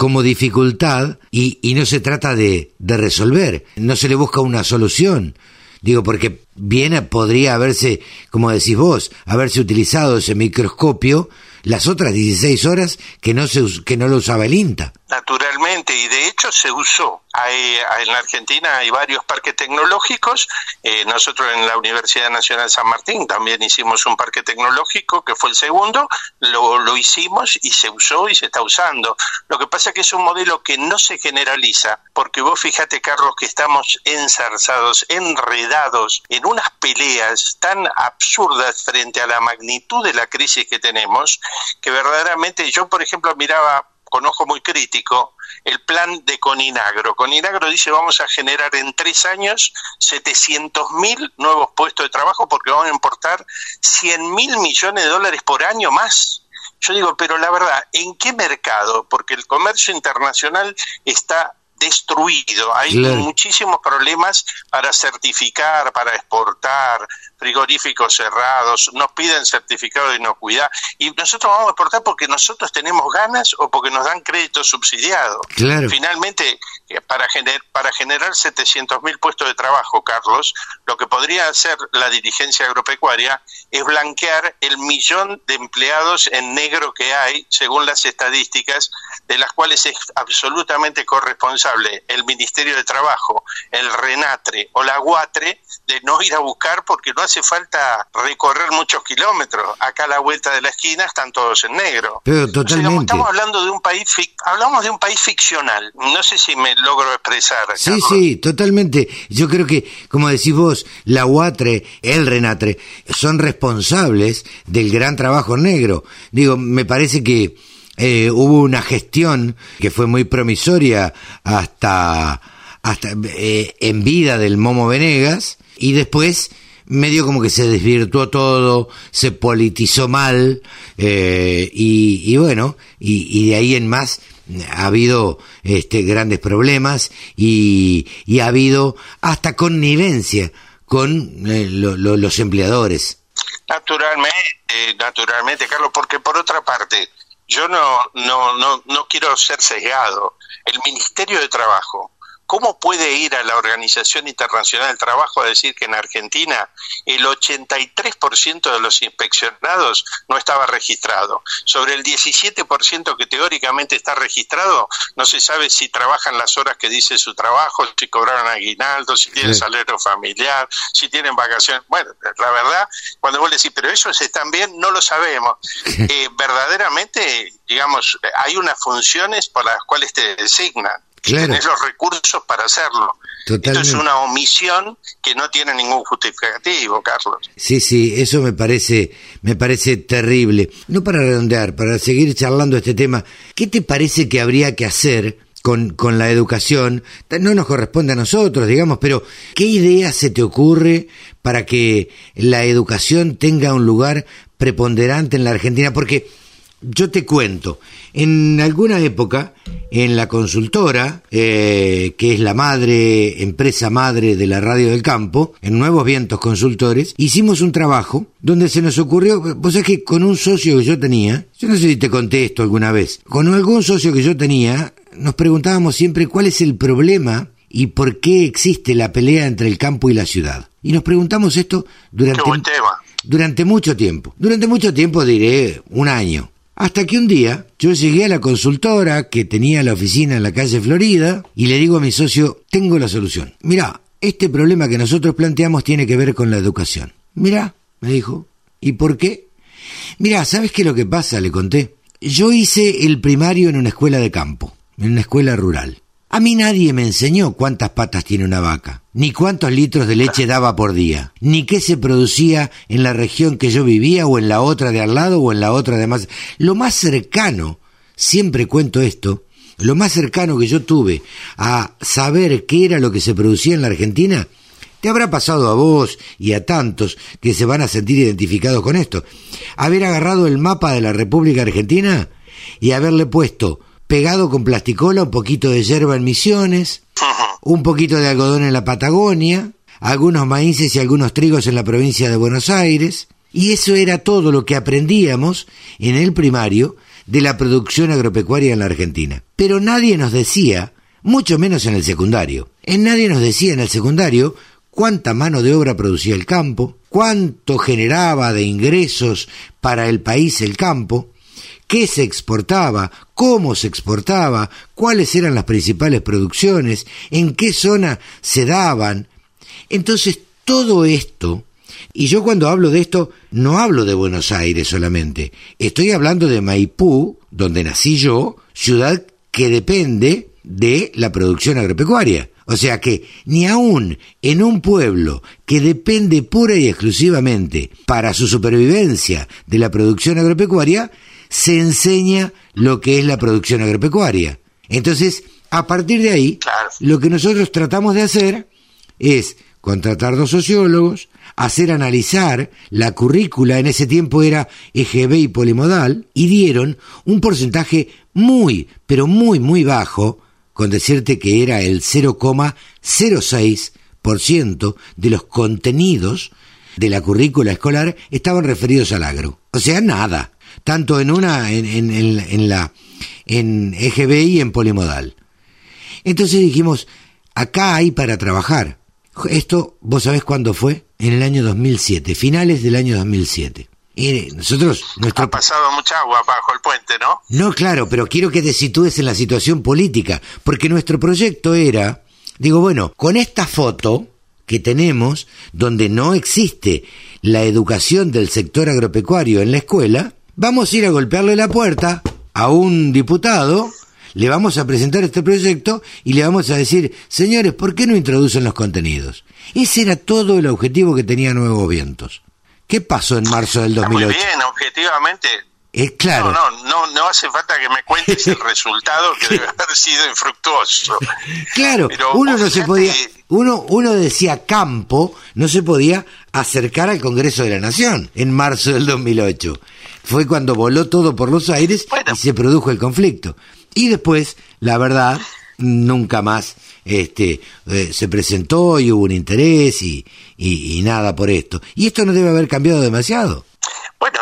[SPEAKER 2] como dificultad y, y no se trata de, de resolver, no se le busca una solución. Digo, porque bien podría haberse, como decís vos, haberse utilizado ese microscopio las otras 16 horas que no, se, que no lo usaba el INTA.
[SPEAKER 7] Naturalmente, y de hecho se usó. Hay, en la Argentina hay varios parques tecnológicos. Eh, nosotros en la Universidad Nacional San Martín también hicimos un parque tecnológico, que fue el segundo. Lo, lo hicimos y se usó y se está usando. Lo que pasa es que es un modelo que no se generaliza, porque vos fíjate, Carlos, que estamos enzarzados, enredados en unas peleas tan absurdas frente a la magnitud de la crisis que tenemos, que verdaderamente yo, por ejemplo, miraba con ojo muy crítico el plan de Coninagro. Coninagro dice vamos a generar en tres años 700 mil nuevos puestos de trabajo porque vamos a importar 100 mil millones de dólares por año más. Yo digo, pero la verdad, ¿en qué mercado? Porque el comercio internacional está destruido. Hay muchísimos problemas para certificar, para exportar, frigoríficos cerrados, nos piden certificado de inocuidad y nosotros vamos a exportar porque nosotros tenemos ganas o porque nos dan crédito subsidiado. Finalmente, eh, para, gener para generar 700 mil puestos de trabajo, Carlos, lo que podría hacer la dirigencia agropecuaria es blanquear el millón de empleados en negro que hay, según las estadísticas, de las cuales es absolutamente corresponsable el Ministerio de Trabajo, el RENATRE o la UATRE de no ir a buscar porque no hace falta recorrer muchos kilómetros. Acá a la vuelta de la esquina están todos en negro.
[SPEAKER 2] Pero totalmente.
[SPEAKER 7] estamos hablando de un país, hablamos de un país ficcional. No sé si me logro expresar.
[SPEAKER 2] Sí, sí, totalmente. Yo creo que, como decís vos, la UATRE, el RENATRE, son responsables del gran trabajo negro. Digo, me parece que eh, hubo una gestión que fue muy promisoria hasta, hasta eh, en vida del Momo Venegas y después medio como que se desvirtuó todo, se politizó mal eh, y, bueno, y, de ahí en más ha habido este, grandes problemas y, ha habido hasta connivencia con eh, los empleadores.
[SPEAKER 7] Naturalmente, naturalmente, Carlos, porque por otra parte, yo no, no, no, no quiero ser sesgado. El Ministerio de Trabajo ¿Cómo puede ir a la Organización Internacional del Trabajo a decir que en Argentina el 83% de los inspeccionados no estaba registrado? Sobre el 17% que teóricamente está registrado, no se sabe si trabajan las horas que dice su trabajo, si cobraron aguinaldo, si tienen salario familiar, si tienen vacaciones. Bueno, la verdad, cuando vos le decís, pero ellos están bien, no lo sabemos. Eh, verdaderamente, digamos, hay unas funciones por las cuales te designan Claro. los recursos para hacerlo. Esto es una omisión que no tiene ningún justificativo, Carlos.
[SPEAKER 2] Sí, sí, eso me parece, me parece terrible. No para redondear, para seguir charlando este tema, ¿qué te parece que habría que hacer con, con la educación? No nos corresponde a nosotros, digamos, pero ¿qué idea se te ocurre para que la educación tenga un lugar preponderante en la Argentina? Porque yo te cuento, en alguna época, en la consultora, eh, que es la madre, empresa madre de la radio del campo, en Nuevos Vientos Consultores, hicimos un trabajo donde se nos ocurrió, vos sabés que con un socio que yo tenía, yo no sé si te contesto alguna vez, con algún socio que yo tenía, nos preguntábamos siempre cuál es el problema y por qué existe la pelea entre el campo y la ciudad. Y nos preguntamos esto durante, durante mucho tiempo. Durante mucho tiempo diré un año. Hasta que un día yo llegué a la consultora que tenía la oficina en la calle Florida y le digo a mi socio, tengo la solución. Mira, este problema que nosotros planteamos tiene que ver con la educación. Mira, me dijo, ¿y por qué? Mira, ¿sabes qué es lo que pasa? Le conté. Yo hice el primario en una escuela de campo, en una escuela rural. A mí nadie me enseñó cuántas patas tiene una vaca, ni cuántos litros de leche daba por día, ni qué se producía en la región que yo vivía o en la otra de al lado o en la otra de más. Lo más cercano, siempre cuento esto, lo más cercano que yo tuve a saber qué era lo que se producía en la Argentina, te habrá pasado a vos y a tantos que se van a sentir identificados con esto. Haber agarrado el mapa de la República Argentina y haberle puesto pegado con plasticola, un poquito de hierba en Misiones, un poquito de algodón en la Patagonia, algunos maíces y algunos trigos en la provincia de Buenos Aires, y eso era todo lo que aprendíamos en el primario de la producción agropecuaria en la Argentina. Pero nadie nos decía, mucho menos en el secundario, en nadie nos decía en el secundario cuánta mano de obra producía el campo, cuánto generaba de ingresos para el país el campo, qué se exportaba, cómo se exportaba, cuáles eran las principales producciones, en qué zona se daban. Entonces, todo esto, y yo cuando hablo de esto, no hablo de Buenos Aires solamente, estoy hablando de Maipú, donde nací yo, ciudad que depende de la producción agropecuaria. O sea que ni aún en un pueblo que depende pura y exclusivamente para su supervivencia de la producción agropecuaria, se enseña lo que es la producción agropecuaria. Entonces, a partir de ahí, lo que nosotros tratamos de hacer es contratar dos sociólogos, hacer analizar la currícula, en ese tiempo era EGB y polimodal, y dieron un porcentaje muy, pero muy, muy bajo, con decirte que era el 0,06% de los contenidos de la currícula escolar estaban referidos al agro. O sea, nada tanto en una, en, en, en, la, en EGB y en polimodal. Entonces dijimos, acá hay para trabajar. Esto, ¿vos sabés cuándo fue? En el año 2007, finales del año 2007. Y nosotros, nuestro...
[SPEAKER 7] Ha pasado mucha agua bajo el puente, ¿no?
[SPEAKER 2] No, claro, pero quiero que te sitúes en la situación política, porque nuestro proyecto era, digo, bueno, con esta foto que tenemos, donde no existe la educación del sector agropecuario en la escuela, vamos a ir a golpearle la puerta a un diputado le vamos a presentar este proyecto y le vamos a decir, señores, ¿por qué no introducen los contenidos? Ese era todo el objetivo que tenía Nuevos Vientos. ¿Qué pasó en marzo del 2008?
[SPEAKER 7] Muy bien, objetivamente.
[SPEAKER 2] Es claro.
[SPEAKER 7] No, no, no, no hace falta que me cuentes el resultado que debe haber sido infructuoso.
[SPEAKER 2] Claro,
[SPEAKER 7] Pero
[SPEAKER 2] uno no se podía, uno, uno decía campo, no se podía acercar al Congreso de la Nación en marzo del 2008. Fue cuando voló todo por los aires
[SPEAKER 7] Bueno.
[SPEAKER 2] y se produjo el conflicto. Y después, la verdad, nunca más este, eh, se presentó y hubo un interés y, y, y nada por esto. Y esto no debe haber cambiado demasiado.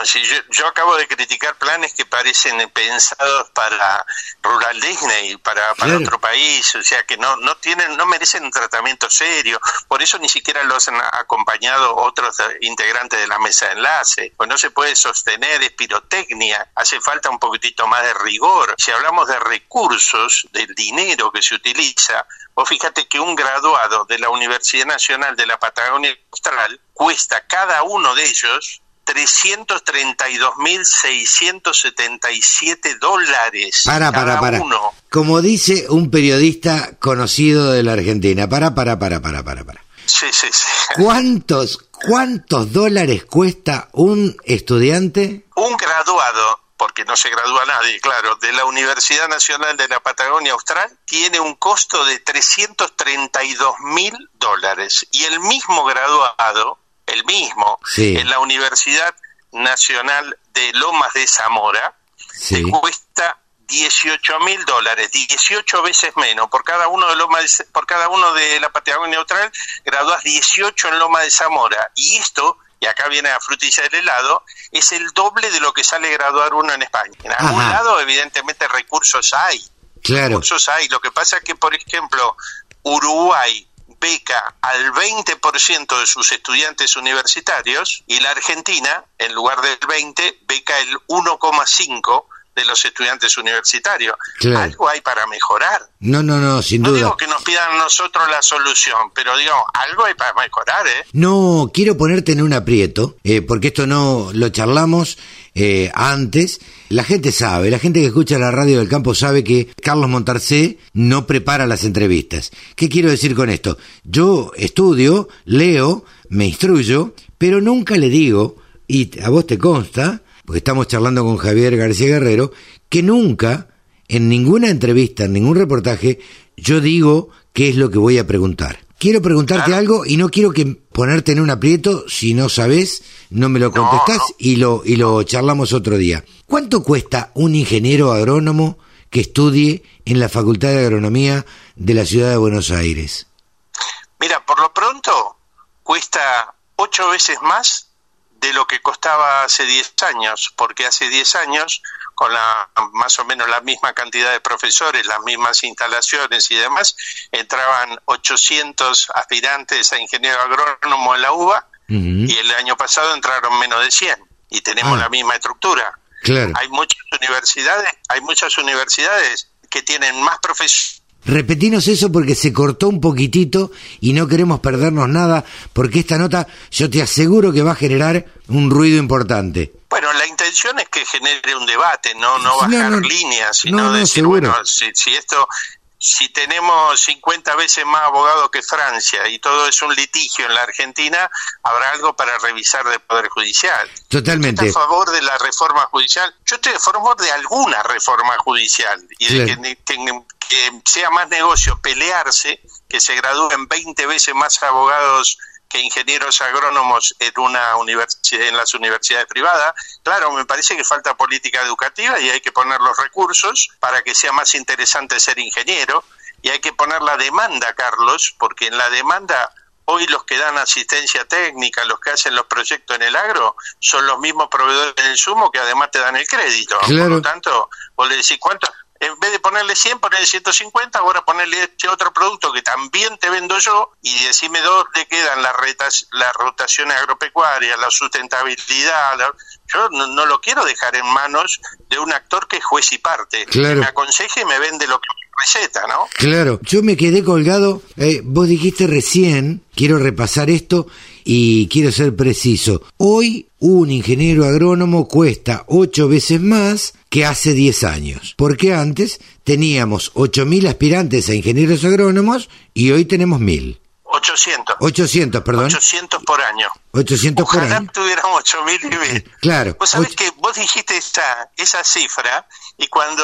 [SPEAKER 7] Yo, yo acabo de criticar planes que parecen pensados para Rural Disney, para, para
[SPEAKER 2] Claro.
[SPEAKER 7] otro país, o sea que no no tienen, no merecen un tratamiento serio. Por eso ni siquiera los han acompañado otros eh, integrantes de la mesa de enlace. Pues no se puede sostener, es pirotecnia. Hace falta un poquitito más de rigor. Si hablamos de recursos, del dinero que se utiliza, vos fíjate que un graduado de la Universidad Nacional de la Patagonia Austral cuesta cada uno de ellos 332.677 dólares.
[SPEAKER 2] Para, para,
[SPEAKER 7] cada
[SPEAKER 2] para.
[SPEAKER 7] uno.
[SPEAKER 2] Como dice un periodista conocido de la Argentina, para, para, para, para, para, para.
[SPEAKER 7] Sí, sí, sí.
[SPEAKER 2] ¿Cuántos, cuántos dólares cuesta un estudiante?
[SPEAKER 7] Un graduado, porque no se gradúa nadie, claro, de la Universidad Nacional de la Patagonia Austral tiene un costo de 332 mil dólares. Y el mismo graduado, el mismo,
[SPEAKER 2] Sí.
[SPEAKER 7] en la Universidad Nacional de Lomas de Zamora,
[SPEAKER 2] Sí.
[SPEAKER 7] te cuesta 18 mil dólares, 18 veces menos. Por cada uno de Loma de, por cada uno de la Patagonia Austral, gradúas 18 en Loma de Zamora. Y esto, y acá viene la frutilla del helado, es el doble de lo que sale graduar uno en España. En algún
[SPEAKER 2] Ajá.
[SPEAKER 7] lado, evidentemente, recursos hay.
[SPEAKER 2] Claro.
[SPEAKER 7] Recursos hay. Lo que pasa es que, por ejemplo, Uruguay beca al 20% de sus estudiantes universitarios y la Argentina, en lugar del 20, beca el 1,5% de los estudiantes universitarios.
[SPEAKER 2] Claro.
[SPEAKER 7] Algo hay para mejorar.
[SPEAKER 2] No, no, no, sin
[SPEAKER 7] No
[SPEAKER 2] duda.
[SPEAKER 7] digo que nos pidan a nosotros la solución, pero digo, algo hay para mejorar, ¿eh?
[SPEAKER 2] No, quiero ponerte en un aprieto, eh, porque esto no lo charlamos eh, antes. La gente sabe, la gente que escucha la radio del campo sabe que Carlos Montarcé no prepara las entrevistas. ¿Qué quiero decir con esto? Yo estudio, leo, me instruyo, pero nunca le digo, y a vos te consta, porque estamos charlando con Javier García Guerrero, que nunca, en ninguna entrevista, en ningún reportaje, yo digo qué es lo que voy a preguntar. Quiero preguntarte
[SPEAKER 7] Claro.
[SPEAKER 2] algo y no quiero que ponerte en un aprieto, si no sabes, no me lo
[SPEAKER 7] No,
[SPEAKER 2] contestás
[SPEAKER 7] no.
[SPEAKER 2] y lo y lo charlamos otro día. ¿Cuánto cuesta un ingeniero agrónomo que estudie en la Facultad de Agronomía de la Ciudad de Buenos Aires?
[SPEAKER 7] Mira, por lo pronto cuesta ocho veces más de lo que costaba hace 10 años, porque hace 10 años, con la más o menos la misma cantidad de profesores, las mismas instalaciones y demás, entraban 800 aspirantes a ingeniero agrónomo en la UBA y el año pasado entraron menos de 100 y tenemos
[SPEAKER 2] Ah.
[SPEAKER 7] la misma estructura.
[SPEAKER 2] Claro.
[SPEAKER 7] Hay muchas universidades, hay muchas universidades que tienen más profesores
[SPEAKER 2] Repetinos eso porque se cortó un poquitito y no queremos perdernos nada porque esta nota yo te aseguro que va a generar un ruido importante.
[SPEAKER 7] Bueno, la intención es que genere un debate, no no
[SPEAKER 2] No,
[SPEAKER 7] bajar
[SPEAKER 2] no,
[SPEAKER 7] líneas, sino
[SPEAKER 2] no, no,
[SPEAKER 7] decir,
[SPEAKER 2] seguro.
[SPEAKER 7] bueno, si, si esto, si tenemos 50 veces más abogados que Francia y todo es un litigio en la Argentina, habrá algo para revisar del Poder Judicial.
[SPEAKER 2] Totalmente.
[SPEAKER 7] ¿Está a favor de la reforma judicial? Yo estoy a favor de alguna reforma judicial y de
[SPEAKER 2] Claro.
[SPEAKER 7] que, tengan- que sea más negocio pelearse, que se gradúen 20 veces más abogados que ingenieros agrónomos en una en las universidades privadas. Claro, me parece que falta política educativa y hay que poner los recursos para que sea más interesante ser ingeniero y hay que poner la demanda, Carlos, porque en la demanda Hoy los que dan asistencia técnica, los que hacen los proyectos en el agro, son los mismos proveedores del insumo que además te dan el crédito. Por lo tanto, vos le decís, ¿cuánto? En vez de ponerle 100, ponerle 150, ahora ponerle este otro producto que también te vendo yo y decime dónde quedan las, retas, las rotaciones agropecuarias, la sustentabilidad. la- Yo no, no lo quiero dejar en manos de un actor que es juez y parte.
[SPEAKER 2] Claro.
[SPEAKER 7] Que me aconseje y me vende lo que receta, ¿no?
[SPEAKER 2] Claro, yo me quedé colgado, eh, vos dijiste recién, quiero repasar esto y quiero ser preciso. Hoy un ingeniero agrónomo cuesta ocho veces más que hace 10 años, porque antes teníamos 8.000 aspirantes a ingenieros agrónomos y hoy tenemos 1.000.
[SPEAKER 7] 800.
[SPEAKER 2] 800, perdón.
[SPEAKER 7] 800 por año.
[SPEAKER 2] 800 por
[SPEAKER 7] Ojalá
[SPEAKER 2] año.
[SPEAKER 7] tuviéramos 8000 y mil.
[SPEAKER 2] Claro.
[SPEAKER 7] Vos sabés que vos dijiste esa, esa cifra y cuando,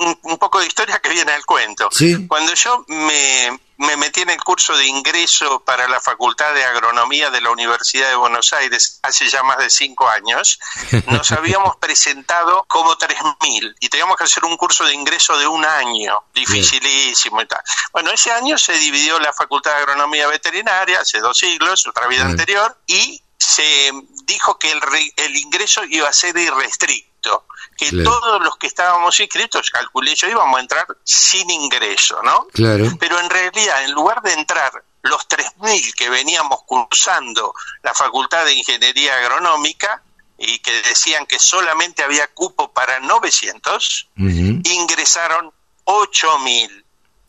[SPEAKER 7] un, un poco de historia que viene al cuento.
[SPEAKER 2] Sí.
[SPEAKER 7] Cuando yo me, me metí en el curso de ingreso para la Facultad de Agronomía de la Universidad de Buenos Aires hace ya más de cinco años, nos habíamos presentado como 3.000 y teníamos que hacer un curso de ingreso de un año, dificilísimo y tal. Bueno, ese año se dividió la Facultad de Agronomía Veterinaria, hace dos siglos, otra vida anterior, y se dijo que el, el ingreso iba a ser irrestricto, que
[SPEAKER 2] Claro.
[SPEAKER 7] todos los que estábamos inscritos, calculé yo, íbamos a entrar sin ingreso, ¿no?
[SPEAKER 2] Claro.
[SPEAKER 7] Pero en realidad, en lugar de entrar los 3.000 que veníamos cursando la Facultad de Ingeniería Agronómica y que decían que solamente había cupo para 900,
[SPEAKER 2] Ujú.
[SPEAKER 7] ingresaron 8.000.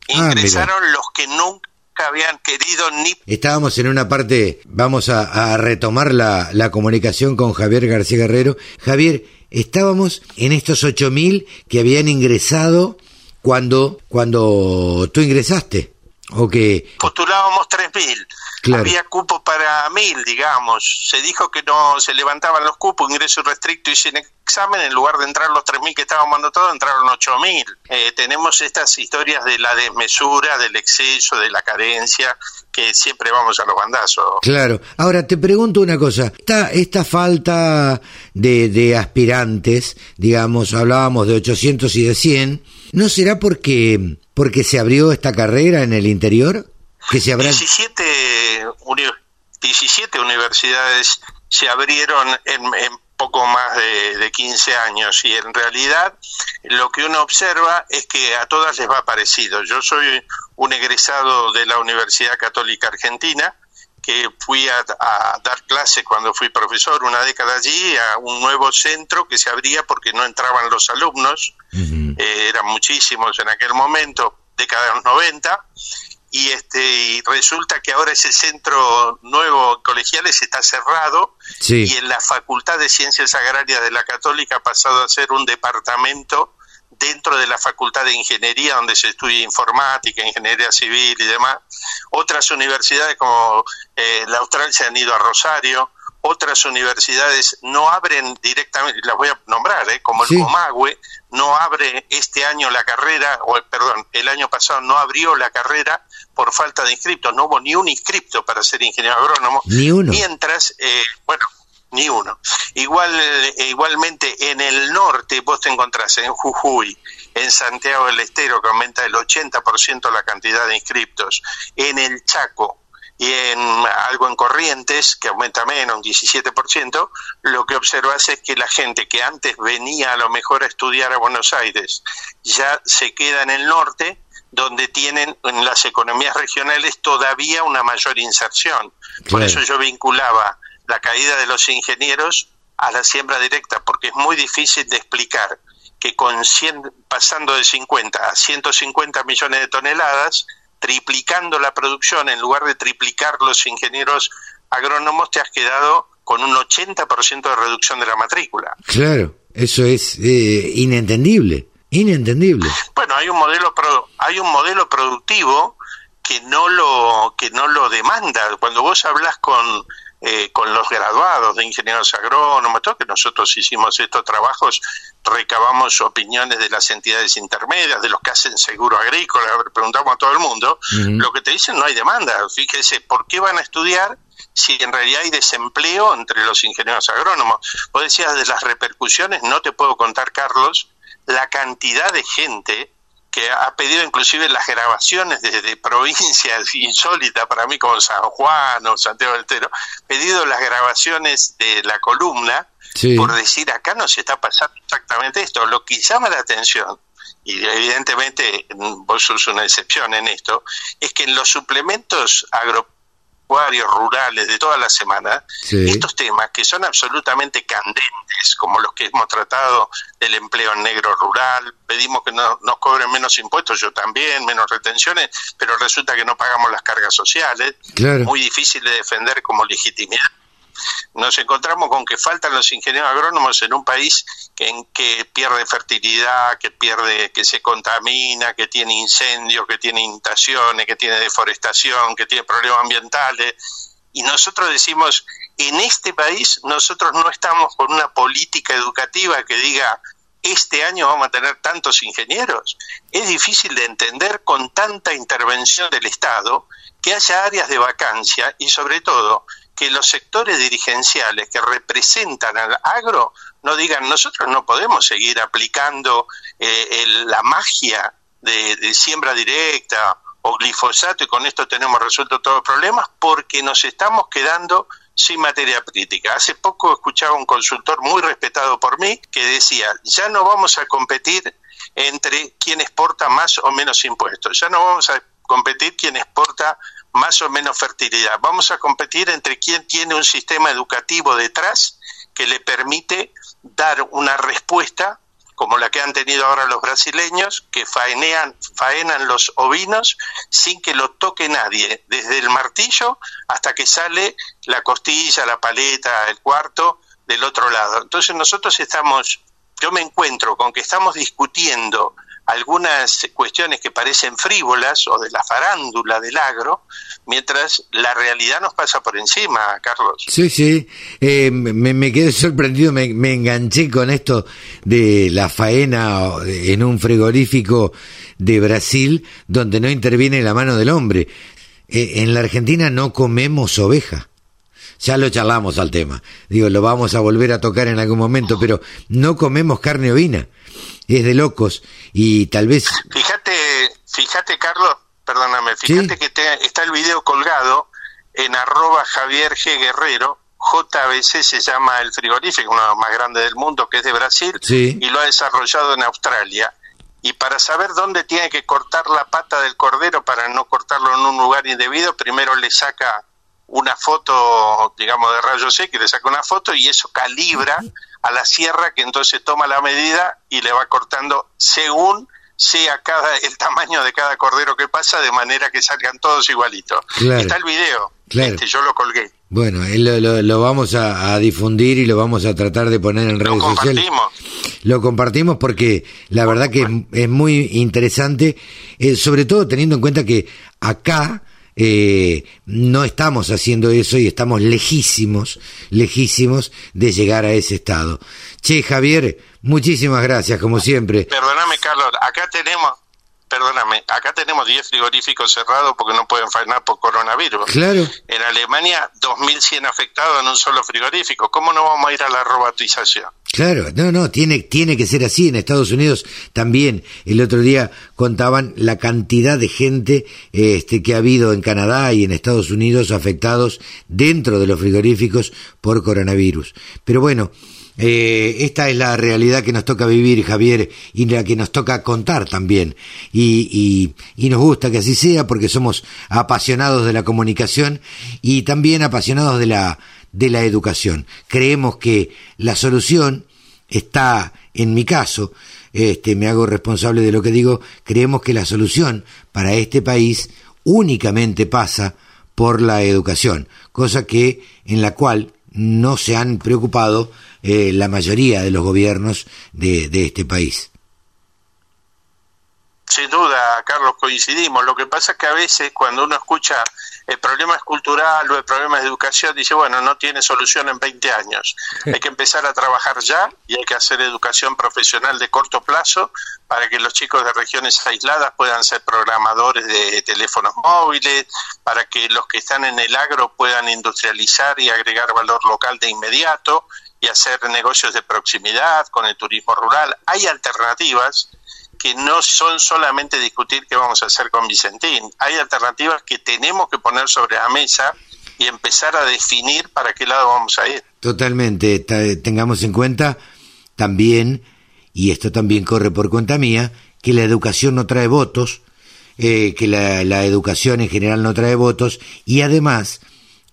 [SPEAKER 2] Ah,
[SPEAKER 7] Ingresaron los que nunca habían querido ni
[SPEAKER 2] Estábamos en una parte, vamos a, a retomar la, la comunicación con Javier García Guerrero. Javier, estábamos en estos 8.000 que habían ingresado cuando, cuando tú ingresaste. O que,
[SPEAKER 7] postulábamos 3.000.
[SPEAKER 2] Claro.
[SPEAKER 7] Había cupo para 1.000, digamos. Se dijo que no se levantaban los cupos, ingreso restricto y sin examen. En lugar de entrar los 3.000 que estábamos anotados, entraron 8.000. Eh, tenemos estas historias de la desmesura, del exceso, de la carencia, que siempre vamos a los bandazos.
[SPEAKER 2] claro. Ahora te pregunto una cosa. Esta, esta falta de, de aspirantes, digamos, hablábamos de 800 y de 100, ¿no será porque, porque se abrió esta carrera en el interior? Que se habrá...
[SPEAKER 7] 17, uni- 17 universidades se abrieron en, en poco más de, de 15 años y en realidad lo que uno observa es que a todas les va parecido. Yo soy un egresado de la Universidad Católica Argentina que fui a, a dar clase cuando fui profesor una década allí a un nuevo centro que se abría porque no entraban los alumnos. Eh, eran muchísimos en aquel momento, década de los 90, y este y resulta que ahora ese centro nuevo colegiales está cerrado
[SPEAKER 2] Sí.
[SPEAKER 7] y en la Facultad de Ciencias Agrarias de la Católica ha pasado a ser un departamento dentro de la Facultad de Ingeniería donde se estudia informática, ingeniería civil y demás. Otras universidades como eh, la Austral se han ido a Rosario, otras universidades no abren directamente, las voy a nombrar, eh, como el
[SPEAKER 2] Sí.
[SPEAKER 7] Comahue, no abre este año la carrera, o perdón, el año pasado no abrió la carrera por falta de inscriptos, no hubo ni un inscripto para ser ingeniero agrónomo,
[SPEAKER 2] Ni uno.
[SPEAKER 7] mientras, eh, bueno, ni uno. Igual, eh, igualmente en el norte vos te encontrás en Jujuy, en Santiago del Estero, que aumenta el 80% la cantidad de inscriptos, en el Chaco y en algo en Corrientes, que aumenta menos, un 17%, lo que observas es que la gente que antes venía a lo mejor a estudiar a Buenos Aires, ya se queda en el norte, donde tienen en las economías regionales todavía una mayor inserción. Por eso yo vinculaba la caída de los ingenieros a la siembra directa, porque es muy difícil de explicar que con 100, pasando de 50 a 150 millones de toneladas, triplicando la producción en lugar de triplicar los ingenieros agrónomos, te has quedado con un 80% de reducción de la matrícula.
[SPEAKER 2] Claro, eso es eh, inentendible, inentendible.
[SPEAKER 7] Bueno, hay un modelo pro- hay un modelo productivo que no lo que no lo demanda. Cuando vos hablas con eh, con los graduados de ingenieros agrónomos, todo que nosotros hicimos estos trabajos, recabamos opiniones de las entidades intermedias, de los que hacen seguro agrícola, preguntamos a todo el mundo, lo que te dicen no hay demanda. Fíjese, ¿por qué van a estudiar si en realidad hay desempleo entre los ingenieros agrónomos? Vos decías de las repercusiones, no te puedo contar, Carlos, la cantidad de gente que ha pedido inclusive las grabaciones desde provincias insólitas para mí como San Juan o Santiago del Estero, pedido las grabaciones de la columna
[SPEAKER 2] Sí.
[SPEAKER 7] por decir acá nos está pasando exactamente esto. Lo que llama la atención, y evidentemente mm, vos sos una excepción en esto, es que en los suplementos agropecuarios, rurales, de toda la semana, estos temas que son absolutamente candentes, como los que hemos tratado del empleo en negro rural, pedimos que no, nos cobren menos impuestos, yo también, menos retenciones, pero resulta que no pagamos las cargas sociales, muy difícil de defender como legitimidad nos encontramos con que faltan los ingenieros agrónomos en un país que, en que pierde fertilidad, que pierde, que se contamina, que tiene incendios, que tiene inundaciones, que tiene deforestación, que tiene problemas ambientales. Y nosotros decimos, en este país nosotros no estamos con una política educativa que diga, este año vamos a tener tantos ingenieros. Es difícil de entender con tanta intervención del Estado que haya áreas de vacancia y sobre todo que los sectores dirigenciales que representan al agro no digan nosotros no podemos seguir aplicando eh, la magia de, siembra directa o glifosato y con esto tenemos resuelto todos los problemas porque nos estamos quedando sin materia crítica. Hace poco escuchaba un consultor muy respetado por mí que decía, ya no vamos a competir entre quién exporta más o menos impuestos, ya no vamos a competir quién exporta más o menos fertilidad. Vamos a competir entre quién tiene un sistema educativo detrás que le permite dar una respuesta como la que han tenido ahora los brasileños, que faenean, faenan los ovinos sin que lo toque nadie, desde el martillo hasta que sale la costilla, la paleta, el cuarto del otro lado. Entonces nosotros estamos, yo me encuentro con que estamos discutiendo algunas cuestiones que parecen frívolas o de la farándula del agro, mientras la realidad nos pasa por encima, Carlos.
[SPEAKER 2] Sí, sí, eh, me, quedé sorprendido, me, enganché con esto de la faena en un frigorífico de Brasil donde no interviene la mano del hombre. Eh, en la Argentina no comemos oveja. Ya lo charlamos al tema. Digo, lo vamos a volver a tocar en algún momento, pero no comemos carne ovina es de locos y tal vez...
[SPEAKER 7] Fíjate, fíjate Carlos, perdóname, fíjate que está el video colgado en arroba Javier G. Guerrero, JBC se llama el frigorífico, uno de los más grandes del mundo, que es de Brasil, y lo ha desarrollado en Australia. Y para saber dónde tiene que cortar la pata del cordero para no cortarlo en un lugar indebido, primero le saca una foto, digamos, de rayos X, le saca una foto y eso calibra a la sierra que entonces toma la medida y le va cortando según sea cada el tamaño de cada cordero que pasa de manera que salgan todos igualitos. Está el video, este, yo lo colgué.
[SPEAKER 2] Bueno, lo, lo, vamos a, difundir y lo vamos a tratar de poner en redes sociales. Lo compartimos. Lo compartimos porque la verdad que es, muy interesante, eh, sobre todo teniendo en cuenta que acá eh, no estamos haciendo eso y estamos lejísimos, lejísimos de llegar a ese estado. Che, Javier, muchísimas gracias, como siempre.
[SPEAKER 7] Perdóname, Carlos, acá tenemos, perdóname, acá tenemos 10 frigoríficos cerrados porque no pueden faenar por coronavirus.
[SPEAKER 2] Claro.
[SPEAKER 7] En Alemania, 2.100 afectados en un solo frigorífico. ¿Cómo no vamos a ir a la robotización?
[SPEAKER 2] Claro, no, no, tiene, tiene que ser así. En Estados Unidos también, el otro día contaban la cantidad de gente este, que ha habido en Canadá y en Estados Unidos afectados dentro de los frigoríficos por coronavirus. Pero bueno, eh, esta es la realidad que nos toca vivir, Javier, y la que nos toca contar también. Y, y, nos gusta que así sea porque somos apasionados de la comunicación y también apasionados de la, de la educación. Creemos que la solución está, en mi caso, este, me hago responsable de lo que digo, creemos que la solución para este país únicamente pasa por la educación, cosa que en la cual no se han preocupado eh, la mayoría de los gobiernos de, de este país.
[SPEAKER 7] Sin duda, Carlos, coincidimos. Lo que pasa es que a veces cuando uno escucha el problema es cultural o el problema es de educación, dice, bueno, no tiene solución en 20 años. Hay que empezar a trabajar ya y hay que hacer educación profesional de corto plazo para que los chicos de regiones aisladas puedan ser programadores de teléfonos móviles, para que los que están en el agro puedan industrializar y agregar valor local de inmediato y hacer negocios de proximidad con el turismo rural. Hay alternativas que no son solamente discutir qué vamos a hacer con Vicentín. Hay alternativas que tenemos que poner sobre la mesa y empezar a definir para qué lado vamos a ir.
[SPEAKER 2] Totalmente. Tengamos en cuenta también, y esto también corre por cuenta mía, que la educación no trae votos, eh, que la educación en general no trae votos, y además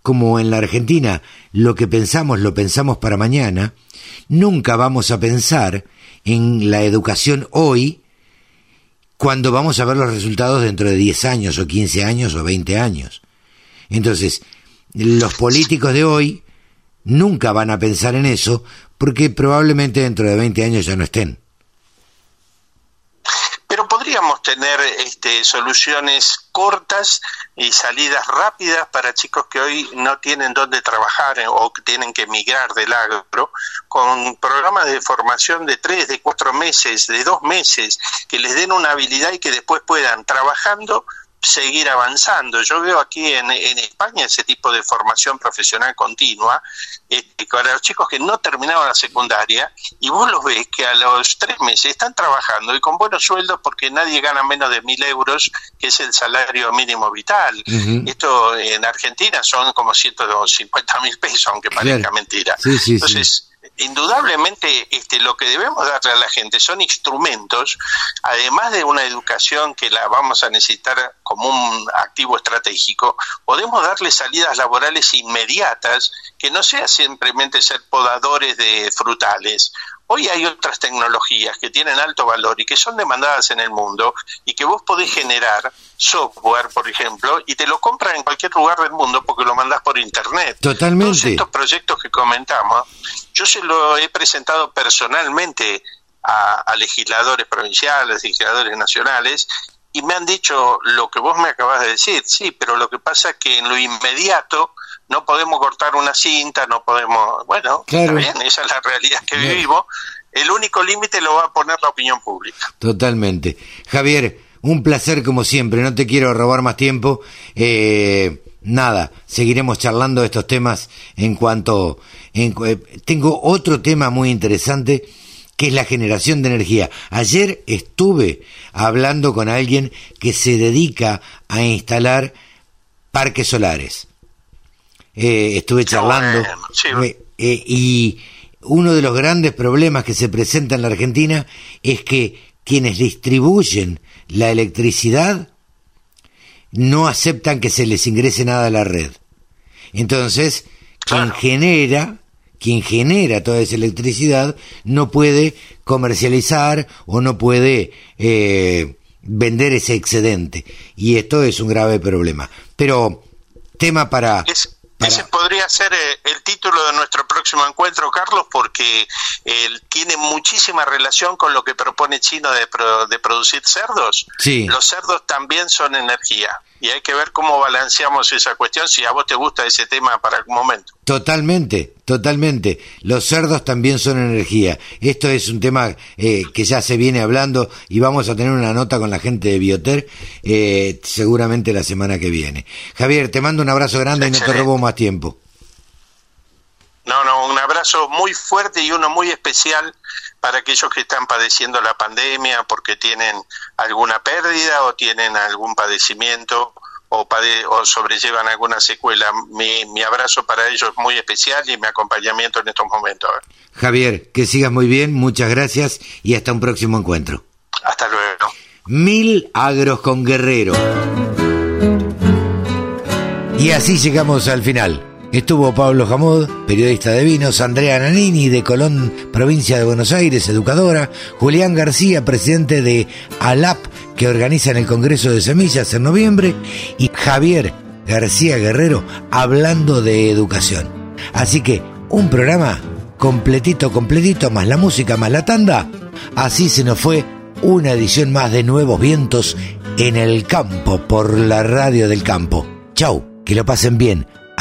[SPEAKER 2] como en la Argentina lo que pensamos lo pensamos para mañana, nunca vamos a pensar en la educación hoy cuando vamos a ver los resultados dentro de 10 años o 15 años o 20 años. Entonces, los políticos de hoy nunca van a pensar en eso porque probablemente dentro de 20 años ya no estén
[SPEAKER 7] podríamos tener este, soluciones cortas y salidas rápidas para chicos que hoy no tienen dónde trabajar o que tienen que emigrar del agro, con programas de formación de tres, de cuatro meses, de dos meses, que les den una habilidad y que después puedan, trabajando, seguir avanzando. Yo veo aquí en, España ese tipo de formación profesional continua este, para los chicos que no terminaban la secundaria y vos los ves que a los tres meses están trabajando y con buenos sueldos porque nadie gana menos de mil euros, que es el salario mínimo vital. Esto en Argentina son como 150 mil pesos, aunque parezca mentira. Entonces, indudablemente este, lo que debemos darle a la gente son instrumentos, además de una educación que la vamos a necesitar como un activo estratégico, podemos darle salidas laborales inmediatas que no sea simplemente ser podadores de frutales Hoy hay otras tecnologías que tienen alto valor y que son demandadas en el mundo y que vos podés generar software, por ejemplo, y te lo compran en cualquier lugar del mundo porque lo mandás por internet.
[SPEAKER 2] Totalmente. Todos
[SPEAKER 7] estos proyectos que comentamos, yo se lo he presentado personalmente a, legisladores provinciales, legisladores nacionales, y me han dicho lo que vos me acabas de decir, sí, pero lo que pasa es que en lo inmediato no podemos cortar una cinta, no podemos, bueno, está bien, esa es la realidad que vivimos. El único límite lo va a poner la opinión pública.
[SPEAKER 2] Totalmente. Javier, un placer como siempre, no te quiero robar más tiempo. Eh, nada, seguiremos charlando estos temas en cuanto... En, eh, tengo otro tema muy interesante que es la generación de energía. Ayer estuve hablando con alguien que se dedica a instalar parques solares. Eh, estuve charlando eh, eh, y uno de los grandes problemas que se presenta en la Argentina es que quienes distribuyen la electricidad no aceptan que se les ingrese nada a la red. Entonces, quien genera, quien genera toda esa electricidad no puede comercializar o no puede vender ese excedente. Y esto es un grave problema. Pero tema para...
[SPEAKER 7] Ese podría ser eh, el título de nuestro próximo encuentro, Carlos, porque él tiene muchísima relación con lo que propone Chino de, de producir cerdos.
[SPEAKER 2] Sí.
[SPEAKER 7] Los cerdos también son energía y hay que ver cómo balanceamos esa cuestión si a vos te gusta ese tema para algún momento.
[SPEAKER 2] Totalmente, totalmente. Los cerdos también son energía. Esto es un tema eh, que ya se viene hablando y vamos a tener una nota con la gente de Bioter eh, seguramente la semana que viene. Javier, te mando un abrazo grande y no te robo más tiempo.
[SPEAKER 7] No, no, un abrazo muy fuerte y uno muy especial para aquellos que están padeciendo la pandemia porque tienen alguna pérdida o tienen algún padecimiento o, o sobrellevan alguna secuela. Mi, mi, abrazo para ellos es muy especial y mi acompañamiento en estos momentos.
[SPEAKER 2] Javier, que sigas muy bien, muchas gracias y hasta un próximo encuentro.
[SPEAKER 7] Hasta luego.
[SPEAKER 2] Mil agros con Guerrero. Y así llegamos al final. Estuvo Pablo Jamud, periodista de vinos, Andrea Nanini, de Colón, provincia de Buenos Aires, educadora, Julián García, presidente de ALAP, que organiza en el Congreso de Semillas en noviembre, y Javier García Guerrero, hablando de educación. Así que, un programa completito, completito, más la música, más la tanda. Así se nos fue una edición más de Nuevos Vientos en el campo por la radio del campo. Chau, que lo pasen bien